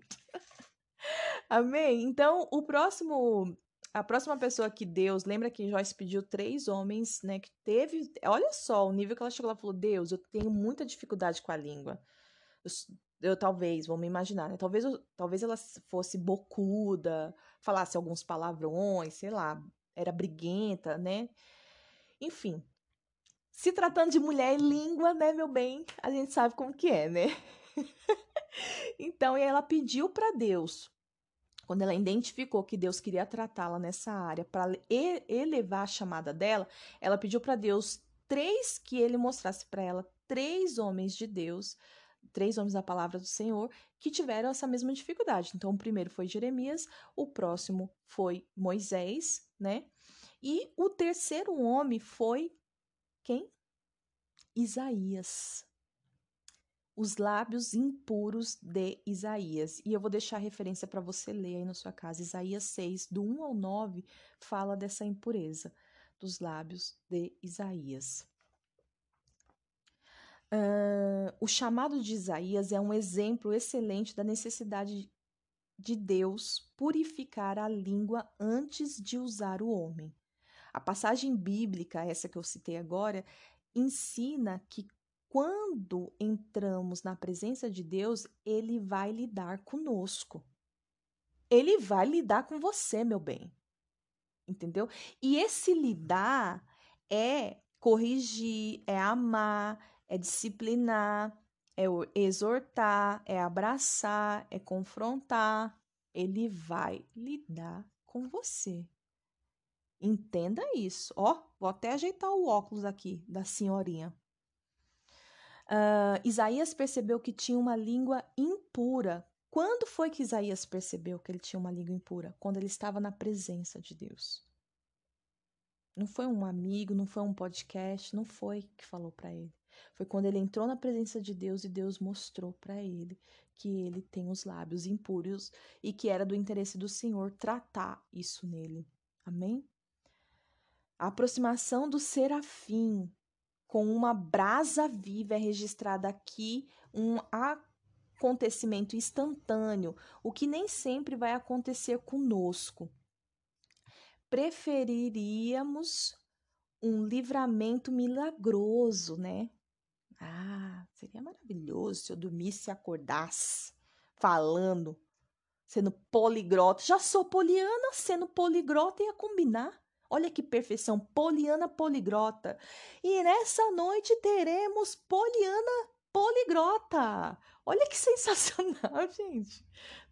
[SPEAKER 1] Amém? Então, o próximo a próxima pessoa que Deus, lembra que Joyce pediu três homens, né, que teve, olha só, o nível que ela chegou, ela falou: "Deus, eu tenho muita dificuldade com a língua. Eu talvez, vamos imaginar, né? Talvez, talvez ela fosse bocuda, falasse alguns palavrões, sei lá, era briguenta, né? Enfim. Se tratando de mulher e língua, né, meu bem, a gente sabe como que é, né? então, ela pediu para Deus, quando ela identificou que Deus queria tratá-la nessa área, para elevar a chamada dela, ela pediu para Deus três que ele mostrasse para ela três homens de Deus três homens da palavra do Senhor que tiveram essa mesma dificuldade. Então, o primeiro foi Jeremias, o próximo foi Moisés, né? E o terceiro homem foi quem? Isaías. Os lábios impuros de Isaías. E eu vou deixar a referência para você ler aí na sua casa. Isaías 6, do 1 ao 9, fala dessa impureza dos lábios de Isaías. Uh, o chamado de Isaías é um exemplo excelente da necessidade de Deus purificar a língua antes de usar o homem. A passagem bíblica, essa que eu citei agora, ensina que quando entramos na presença de Deus, ele vai lidar conosco. Ele vai lidar com você, meu bem. Entendeu? E esse lidar é corrigir, é amar, é disciplinar, é exortar, é abraçar, é confrontar. Ele vai lidar com você. Entenda isso. Ó, vou até ajeitar o óculos aqui da senhorinha Uh, Isaías percebeu que tinha uma língua impura. Quando foi que Isaías percebeu que ele tinha uma língua impura? Quando ele estava na presença de Deus. Não foi um amigo, não foi um podcast, não foi que falou para ele. Foi quando ele entrou na presença de Deus e Deus mostrou para ele que ele tem os lábios impuros e que era do interesse do Senhor tratar isso nele. Amém? A aproximação do serafim com uma brasa viva é registrada aqui um acontecimento instantâneo, o que nem sempre vai acontecer conosco. Preferiríamos um livramento milagroso, né? Ah, seria maravilhoso se eu dormisse e acordasse falando, sendo poligrota. Já sou poliana, sendo poligrota ia combinar. Olha que perfeição, poliana poligrota. E nessa noite teremos poliana poligrota. Olha que sensacional, gente.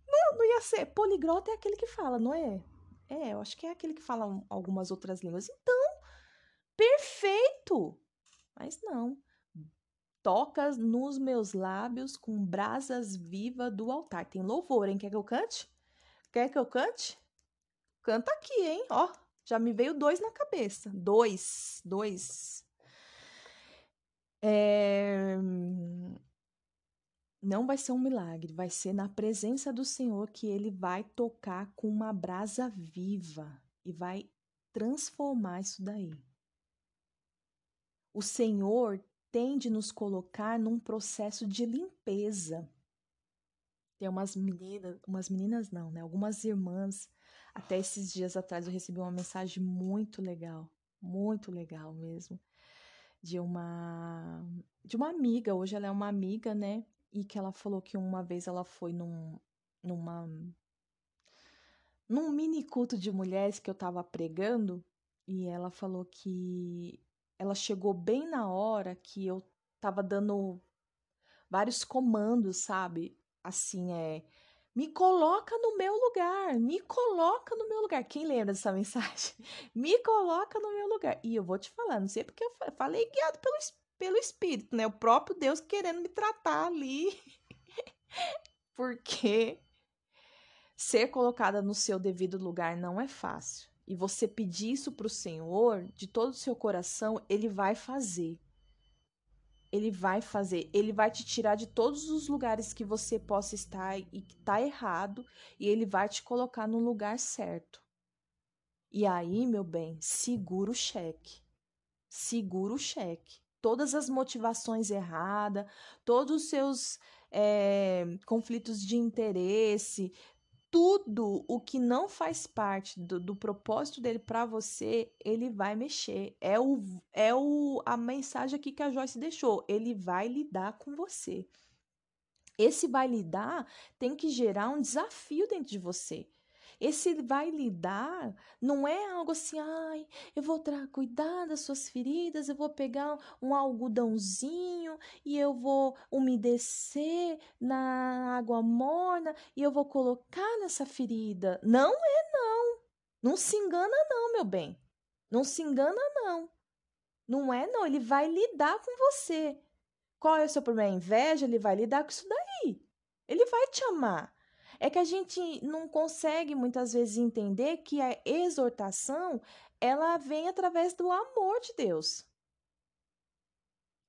[SPEAKER 1] Não, não ia ser. Poligrota é aquele que fala, não é? É, eu acho que é aquele que fala algumas outras línguas. Então, perfeito! Mas não. Tocas nos meus lábios com brasas vivas do altar. Tem louvor, hein? Quer que eu cante? Quer que eu cante? Canta aqui, hein? Ó, já me veio dois na cabeça. Dois. Dois. É... Não vai ser um milagre, vai ser na presença do Senhor que ele vai tocar com uma brasa viva e vai transformar isso daí. O Senhor tem de nos colocar num processo de limpeza. Tem umas meninas, umas meninas não, né? Algumas irmãs até esses dias atrás eu recebi uma mensagem muito legal, muito legal mesmo, de uma de uma amiga. Hoje ela é uma amiga, né? E que ela falou que uma vez ela foi num numa num mini culto de mulheres que eu tava pregando e ela falou que ela chegou bem na hora que eu tava dando vários comandos, sabe? Assim, é me coloca no meu lugar, me coloca no meu lugar. Quem lembra dessa mensagem? Me coloca no meu lugar. E eu vou te falar, não sei porque eu falei guiado pelo, pelo Espírito, né? O próprio Deus querendo me tratar ali. porque ser colocada no seu devido lugar não é fácil. E você pedir isso para o Senhor de todo o seu coração, Ele vai fazer ele vai fazer, ele vai te tirar de todos os lugares que você possa estar e que tá errado, e ele vai te colocar no lugar certo. E aí, meu bem, segura o cheque. Segura o cheque. Todas as motivações erradas, todos os seus é, conflitos de interesse, tudo o que não faz parte do, do propósito dele para você, ele vai mexer. É, o, é o, a mensagem aqui que a Joyce deixou. Ele vai lidar com você. Esse vai lidar tem que gerar um desafio dentro de você. Esse vai lidar não é algo assim, ai, eu vou cuidar das suas feridas, eu vou pegar um algodãozinho e eu vou umedecer na água morna e eu vou colocar nessa ferida. Não é não. Não se engana não, meu bem. Não se engana não. Não é não, ele vai lidar com você. Qual é o seu problema? É inveja? Ele vai lidar com isso daí. Ele vai te amar. É que a gente não consegue muitas vezes entender que a exortação ela vem através do amor de Deus.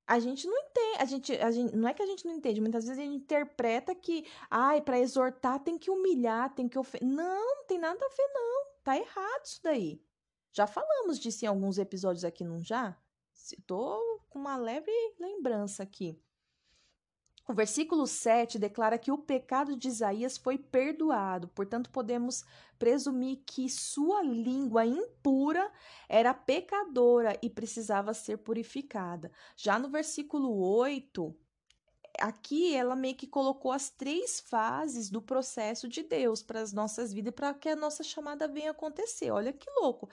[SPEAKER 1] A gente não entende, a gente, a gente, não é que a gente não entende, muitas vezes a gente interpreta que, ai, para exortar tem que humilhar, tem que ofender. Não, não tem nada a ver, não. Tá errado isso daí. Já falamos disso em alguns episódios aqui, não já? Estou com uma leve lembrança aqui. O versículo 7 declara que o pecado de Isaías foi perdoado, portanto, podemos presumir que sua língua impura era pecadora e precisava ser purificada. Já no versículo 8, aqui ela meio que colocou as três fases do processo de Deus para as nossas vidas para que a nossa chamada venha acontecer. Olha que louco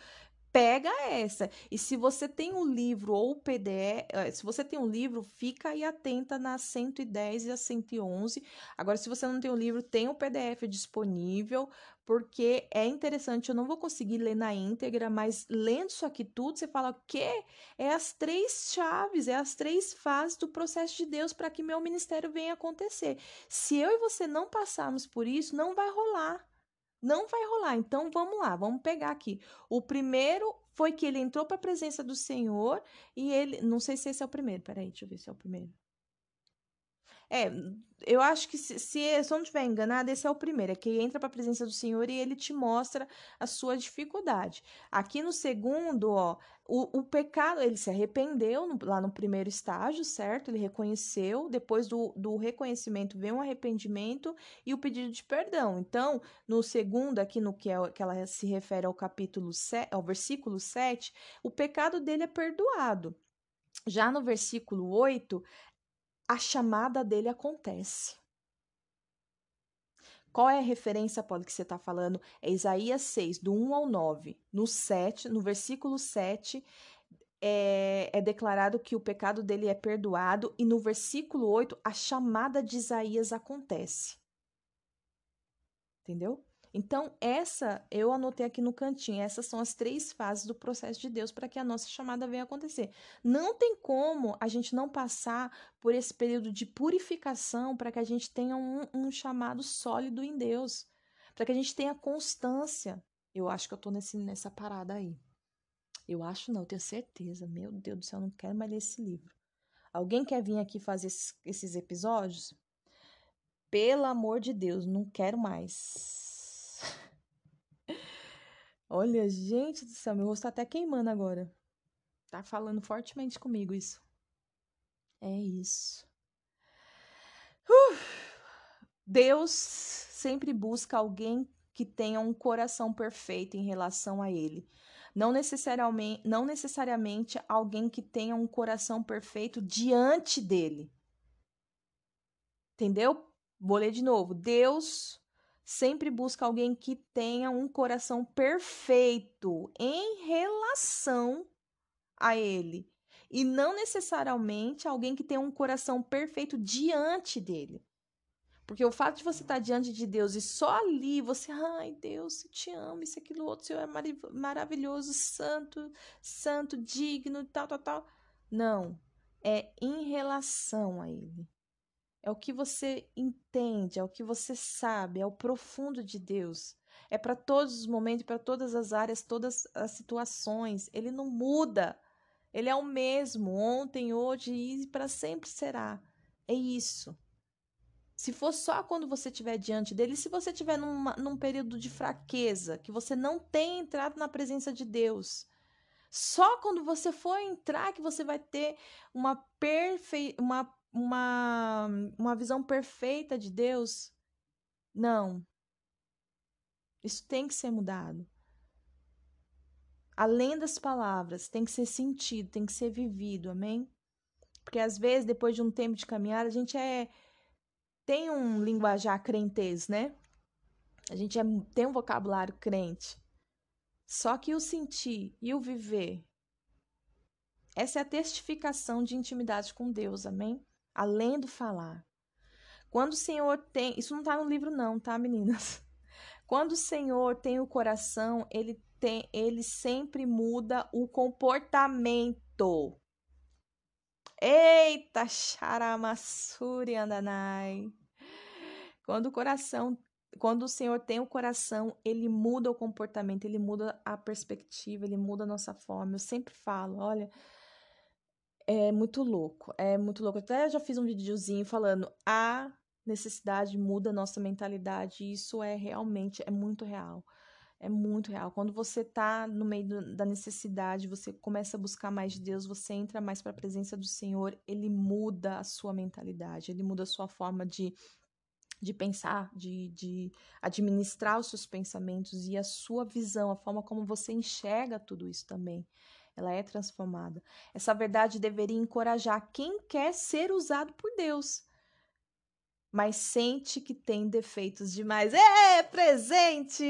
[SPEAKER 1] pega essa. E se você tem um livro ou PDF, eh, se você tem um livro, fica aí atenta na 110 e a 111. Agora, se você não tem o um livro, tem o PDF disponível porque é interessante, eu não vou conseguir ler na íntegra, mas lendo isso aqui tudo, você fala o quê? É as três chaves, é as três fases do processo de Deus para que meu ministério venha acontecer. Se eu e você não passarmos por isso, não vai rolar. Não vai rolar. Então vamos lá, vamos pegar aqui. O primeiro foi que ele entrou para a presença do Senhor e ele. Não sei se esse é o primeiro, peraí, deixa eu ver se é o primeiro. É, eu acho que se, se eu não estiver enganada, esse é o primeiro, é que entra para a presença do Senhor e ele te mostra a sua dificuldade. Aqui no segundo, ó, o, o pecado, ele se arrependeu no, lá no primeiro estágio, certo? Ele reconheceu, depois do, do reconhecimento vem um arrependimento e o pedido de perdão. Então, no segundo, aqui no que, é, que ela se refere ao capítulo 7, ao versículo 7, o pecado dele é perdoado. Já no versículo 8, a chamada dele acontece. Qual é a referência, Paulo, que você está falando? É Isaías 6, do 1 ao 9. No 7, no versículo 7, é, é, declarado que o pecado dele é perdoado, e no versículo 8, a chamada de Isaías acontece. Entendeu? Então, essa eu anotei aqui no cantinho. Essas são as três fases do processo de Deus para que a nossa chamada venha acontecer. Não tem como a gente não passar por esse período de purificação para que a gente tenha um, um, chamado sólido em Deus, para que a gente tenha constância. Eu acho que eu estou nessa parada aí. Eu acho não, eu tenho certeza. Meu Deus do céu, eu não quero mais ler esse livro. Alguém quer vir aqui fazer esses, esses episódios? Pelo amor de Deus, não quero mais. Olha, gente do céu, meu rosto tá até queimando agora. Tá falando fortemente comigo isso. É isso. Uh! Deus sempre busca alguém que tenha um coração perfeito em relação a ele. Não necessariamente, não necessariamente alguém que tenha um coração perfeito diante dele. Entendeu? Vou ler de novo. Deus sempre busca alguém que tenha um coração perfeito em relação a ele. E não necessariamente alguém que tenha um coração perfeito diante dele. Porque o fato de você estar diante de Deus e só ali você, ai Deus, eu te amo, isso, aquilo, outro, o Senhor é maravilhoso, santo, santo, digno, tal, tal, tal. Não. É em relação a Ele é o que você entende, é o que você sabe, é o profundo de Deus. É para todos os momentos, para todas as áreas, todas as situações. Ele não muda. Ele é o mesmo, ontem, hoje e para sempre será. É isso. Se for só quando você estiver diante dele, se você estiver num período de fraqueza, que você não tem entrado na presença de Deus, só quando você for entrar que você vai ter uma, perfe... uma uma, uma visão perfeita de Deus. Não. Isso tem que ser mudado. Além das palavras, tem que ser sentido, tem que ser vivido, amém? Porque às vezes, depois de um tempo de caminhar, a gente é tem um linguajar crentez, né? A gente é, tem um vocabulário crente. Só que o sentir e o viver, essa é a testificação de intimidade com Deus, amém? Além do falar. Quando o Senhor tem, isso não está no livro não, tá, meninas? Quando o Senhor tem o coração, ele tem, ele sempre muda o comportamento. Eita, charamassuri andanai. Quando o coração, quando o Senhor tem o coração, ele muda o comportamento, ele muda a perspectiva, ele muda a nossa forma. Eu sempre falo, olha, é muito louco, é muito louco. Até já fiz um videozinho falando a necessidade muda a nossa mentalidade, e isso é realmente, é muito real. É muito real. Quando você tá no meio do, da necessidade, você começa a buscar mais de Deus, você entra mais para a presença do Senhor, ele muda a sua mentalidade, ele muda a sua forma de, de pensar, de, de administrar os seus pensamentos e a sua visão, a forma como você enxerga tudo isso também ela é transformada. Essa verdade deveria encorajar quem quer ser usado por Deus, mas sente que tem defeitos demais. É presente!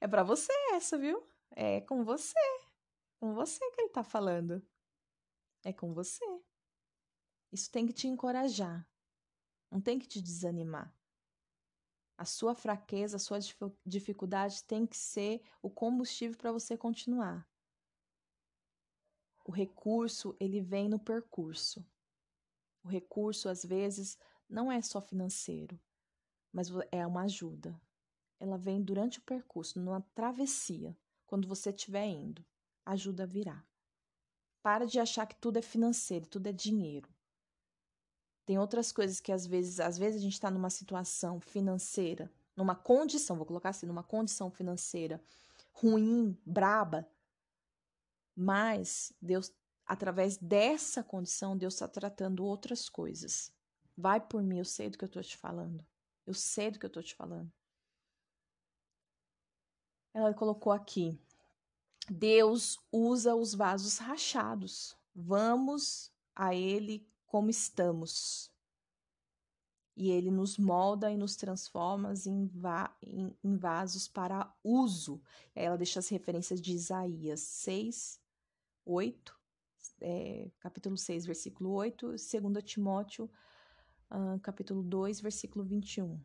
[SPEAKER 1] É para você essa, viu? É com você. Com você que ele tá falando. É com você. Isso tem que te encorajar. Não tem que te desanimar. A sua fraqueza, a sua dificuldade tem que ser o combustível para você continuar. O recurso, ele vem no percurso. O recurso, às vezes, não é só financeiro, mas é uma ajuda. Ela vem durante o percurso, numa travessia, quando você estiver indo. Ajuda a virar. Para de achar que tudo é financeiro, tudo é dinheiro. Tem outras coisas que às vezes, às vezes a gente está numa situação financeira, numa condição, vou colocar assim, numa condição financeira ruim, braba, mas Deus, através dessa condição, Deus está tratando outras coisas. Vai por mim, eu sei do que eu estou te falando. Eu sei do que eu estou te falando. Ela colocou aqui: Deus usa os vasos rachados. Vamos a Ele como estamos. E ele nos molda e nos transforma em, va em, em vasos para uso. Ela deixa as referências de Isaías 6, 8, é, capítulo 6, versículo 8, 2 Timóteo, uh, capítulo 2, versículo 21.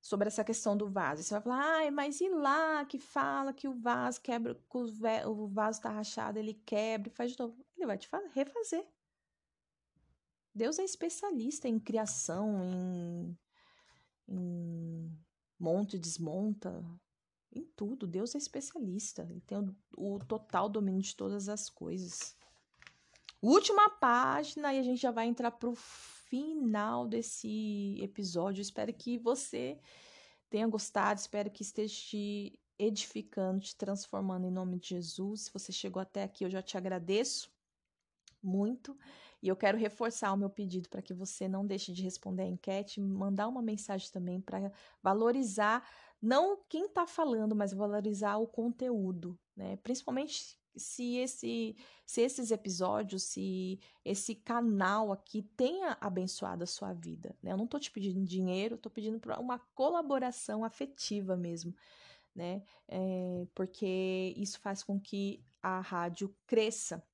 [SPEAKER 1] Sobre essa questão do vaso. Você vai falar, ai, mas e lá que fala que o vaso quebra, que o vaso está rachado, ele quebra, faz de novo. Ele vai te refazer. Deus é especialista em criação, em, em monte, desmonta, em tudo. Deus é especialista. Ele tem o, o total domínio de todas as coisas. Última página e a gente já vai entrar pro final desse episódio. Espero que você tenha gostado, espero que esteja te edificando, te transformando em nome de Jesus. Se você chegou até aqui, eu já te agradeço muito. E eu quero reforçar o meu pedido para que você não deixe de responder a enquete, mandar uma mensagem também para valorizar não quem está falando, mas valorizar o conteúdo, né? Principalmente se esse se esses episódios, se esse canal aqui tenha abençoado a sua vida, né? Eu não estou te pedindo dinheiro, estou pedindo uma colaboração afetiva mesmo, né? É, porque isso faz com que a rádio cresça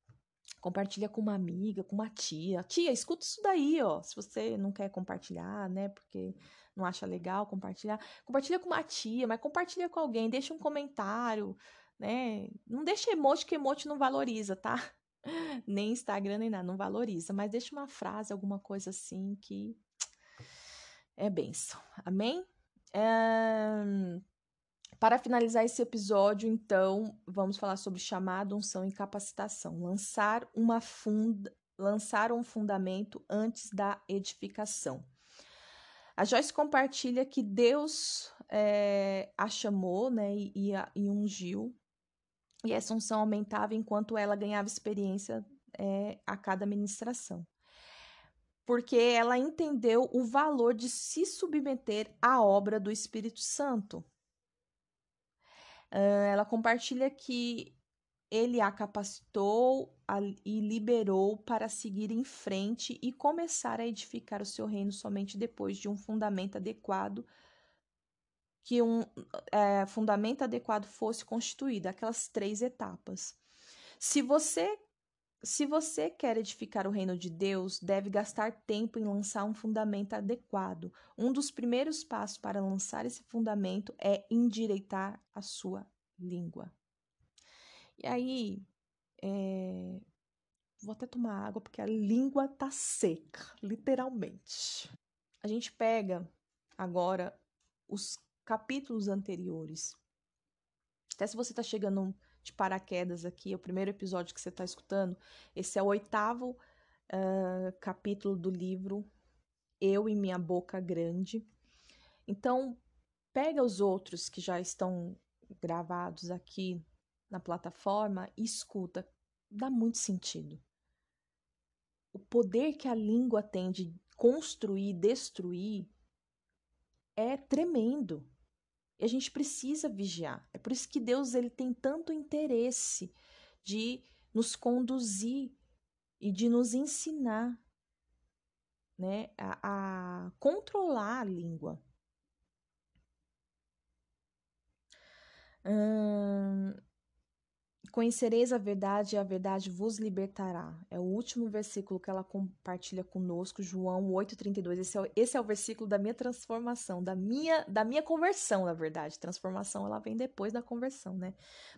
[SPEAKER 1] Compartilha com uma amiga, com uma tia. Tia, escuta isso daí, ó. Se você não quer compartilhar, né? Porque não acha legal compartilhar. Compartilha com uma tia, mas compartilha com alguém. Deixa um comentário, né? Não deixa emoji, que emoji não valoriza, tá? Nem Instagram, nem nada, não valoriza. Mas deixa uma frase, alguma coisa assim que é benção. Amém? Para finalizar esse episódio, então, vamos falar sobre chamado, unção e capacitação. Lançar uma lançar um fundamento antes da edificação. A Joyce compartilha que Deus é, a chamou né, e, a, e ungiu, e essa unção aumentava enquanto ela ganhava experiência é, a cada ministração. Porque ela entendeu o valor de se submeter à obra do Espírito Santo. Ela compartilha que ele a capacitou e liberou para seguir em frente e começar a edificar o seu reino somente depois de um fundamento adequado que um é, fundamento adequado fosse constituído, aquelas três etapas. Se você se você quer edificar o reino de Deus, deve gastar tempo em lançar um fundamento adequado. Um dos primeiros passos para lançar esse fundamento é endireitar a sua língua. E aí, é... vou até tomar água porque a língua tá seca, literalmente. A gente pega agora os capítulos anteriores. Até se você está chegando de paraquedas aqui, é o primeiro episódio que você está escutando, esse é o oitavo uh, capítulo do livro Eu e Minha Boca Grande. Então, pega os outros que já estão gravados aqui na plataforma e escuta. Dá muito sentido. O poder que a língua tem de construir, destruir, é tremendo. E a gente precisa vigiar. É por isso que Deus ele tem tanto interesse de nos conduzir e de nos ensinar né, a, a controlar a língua. Hum, Conhecereis a verdade e a verdade vos libertará. É o último versículo que ela compartilha conosco, João 8:32. Esse é, esse é o versículo da minha transformação, da minha da minha conversão, na verdade. Transformação ela vem depois da conversão, né?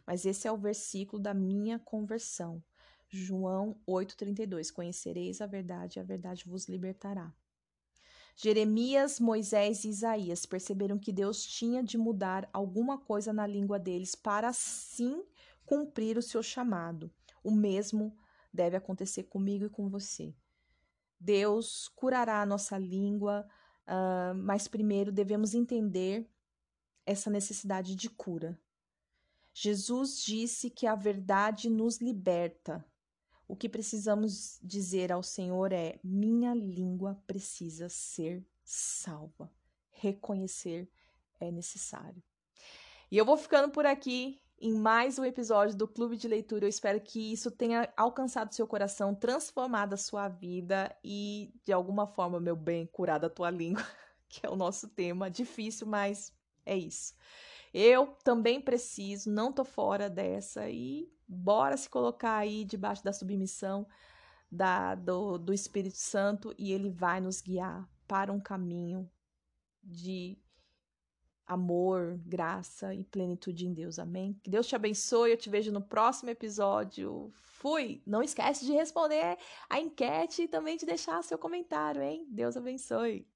[SPEAKER 1] Mas esse é o versículo da minha conversão. João 8:32. Conhecereis a verdade e a verdade vos libertará. Jeremias, Moisés e Isaías perceberam que Deus tinha de mudar alguma coisa na língua deles para assim cumprir o seu chamado. O mesmo deve acontecer comigo e com você. Deus curará a nossa língua, uh, mas primeiro devemos entender essa necessidade de cura. Jesus disse que a verdade nos liberta. O que precisamos dizer ao Senhor é: minha língua precisa ser salva. Reconhecer é necessário. E eu vou ficando por aqui em mais um episódio do Clube de Leitura. Eu espero que isso tenha alcançado seu coração, transformado a sua vida e, de alguma forma, meu bem, curado a tua língua, que é o nosso tema. Difícil, mas é isso. Eu também preciso, não tô fora dessa e bora se colocar aí debaixo da submissão da, do, do Espírito Santo e ele vai nos guiar para um caminho de amor, graça e plenitude em Deus. Amém? Que Deus te abençoe. Eu te vejo no próximo episódio. Fui! Não esquece de responder a enquete e também de deixar seu comentário, hein? Deus abençoe.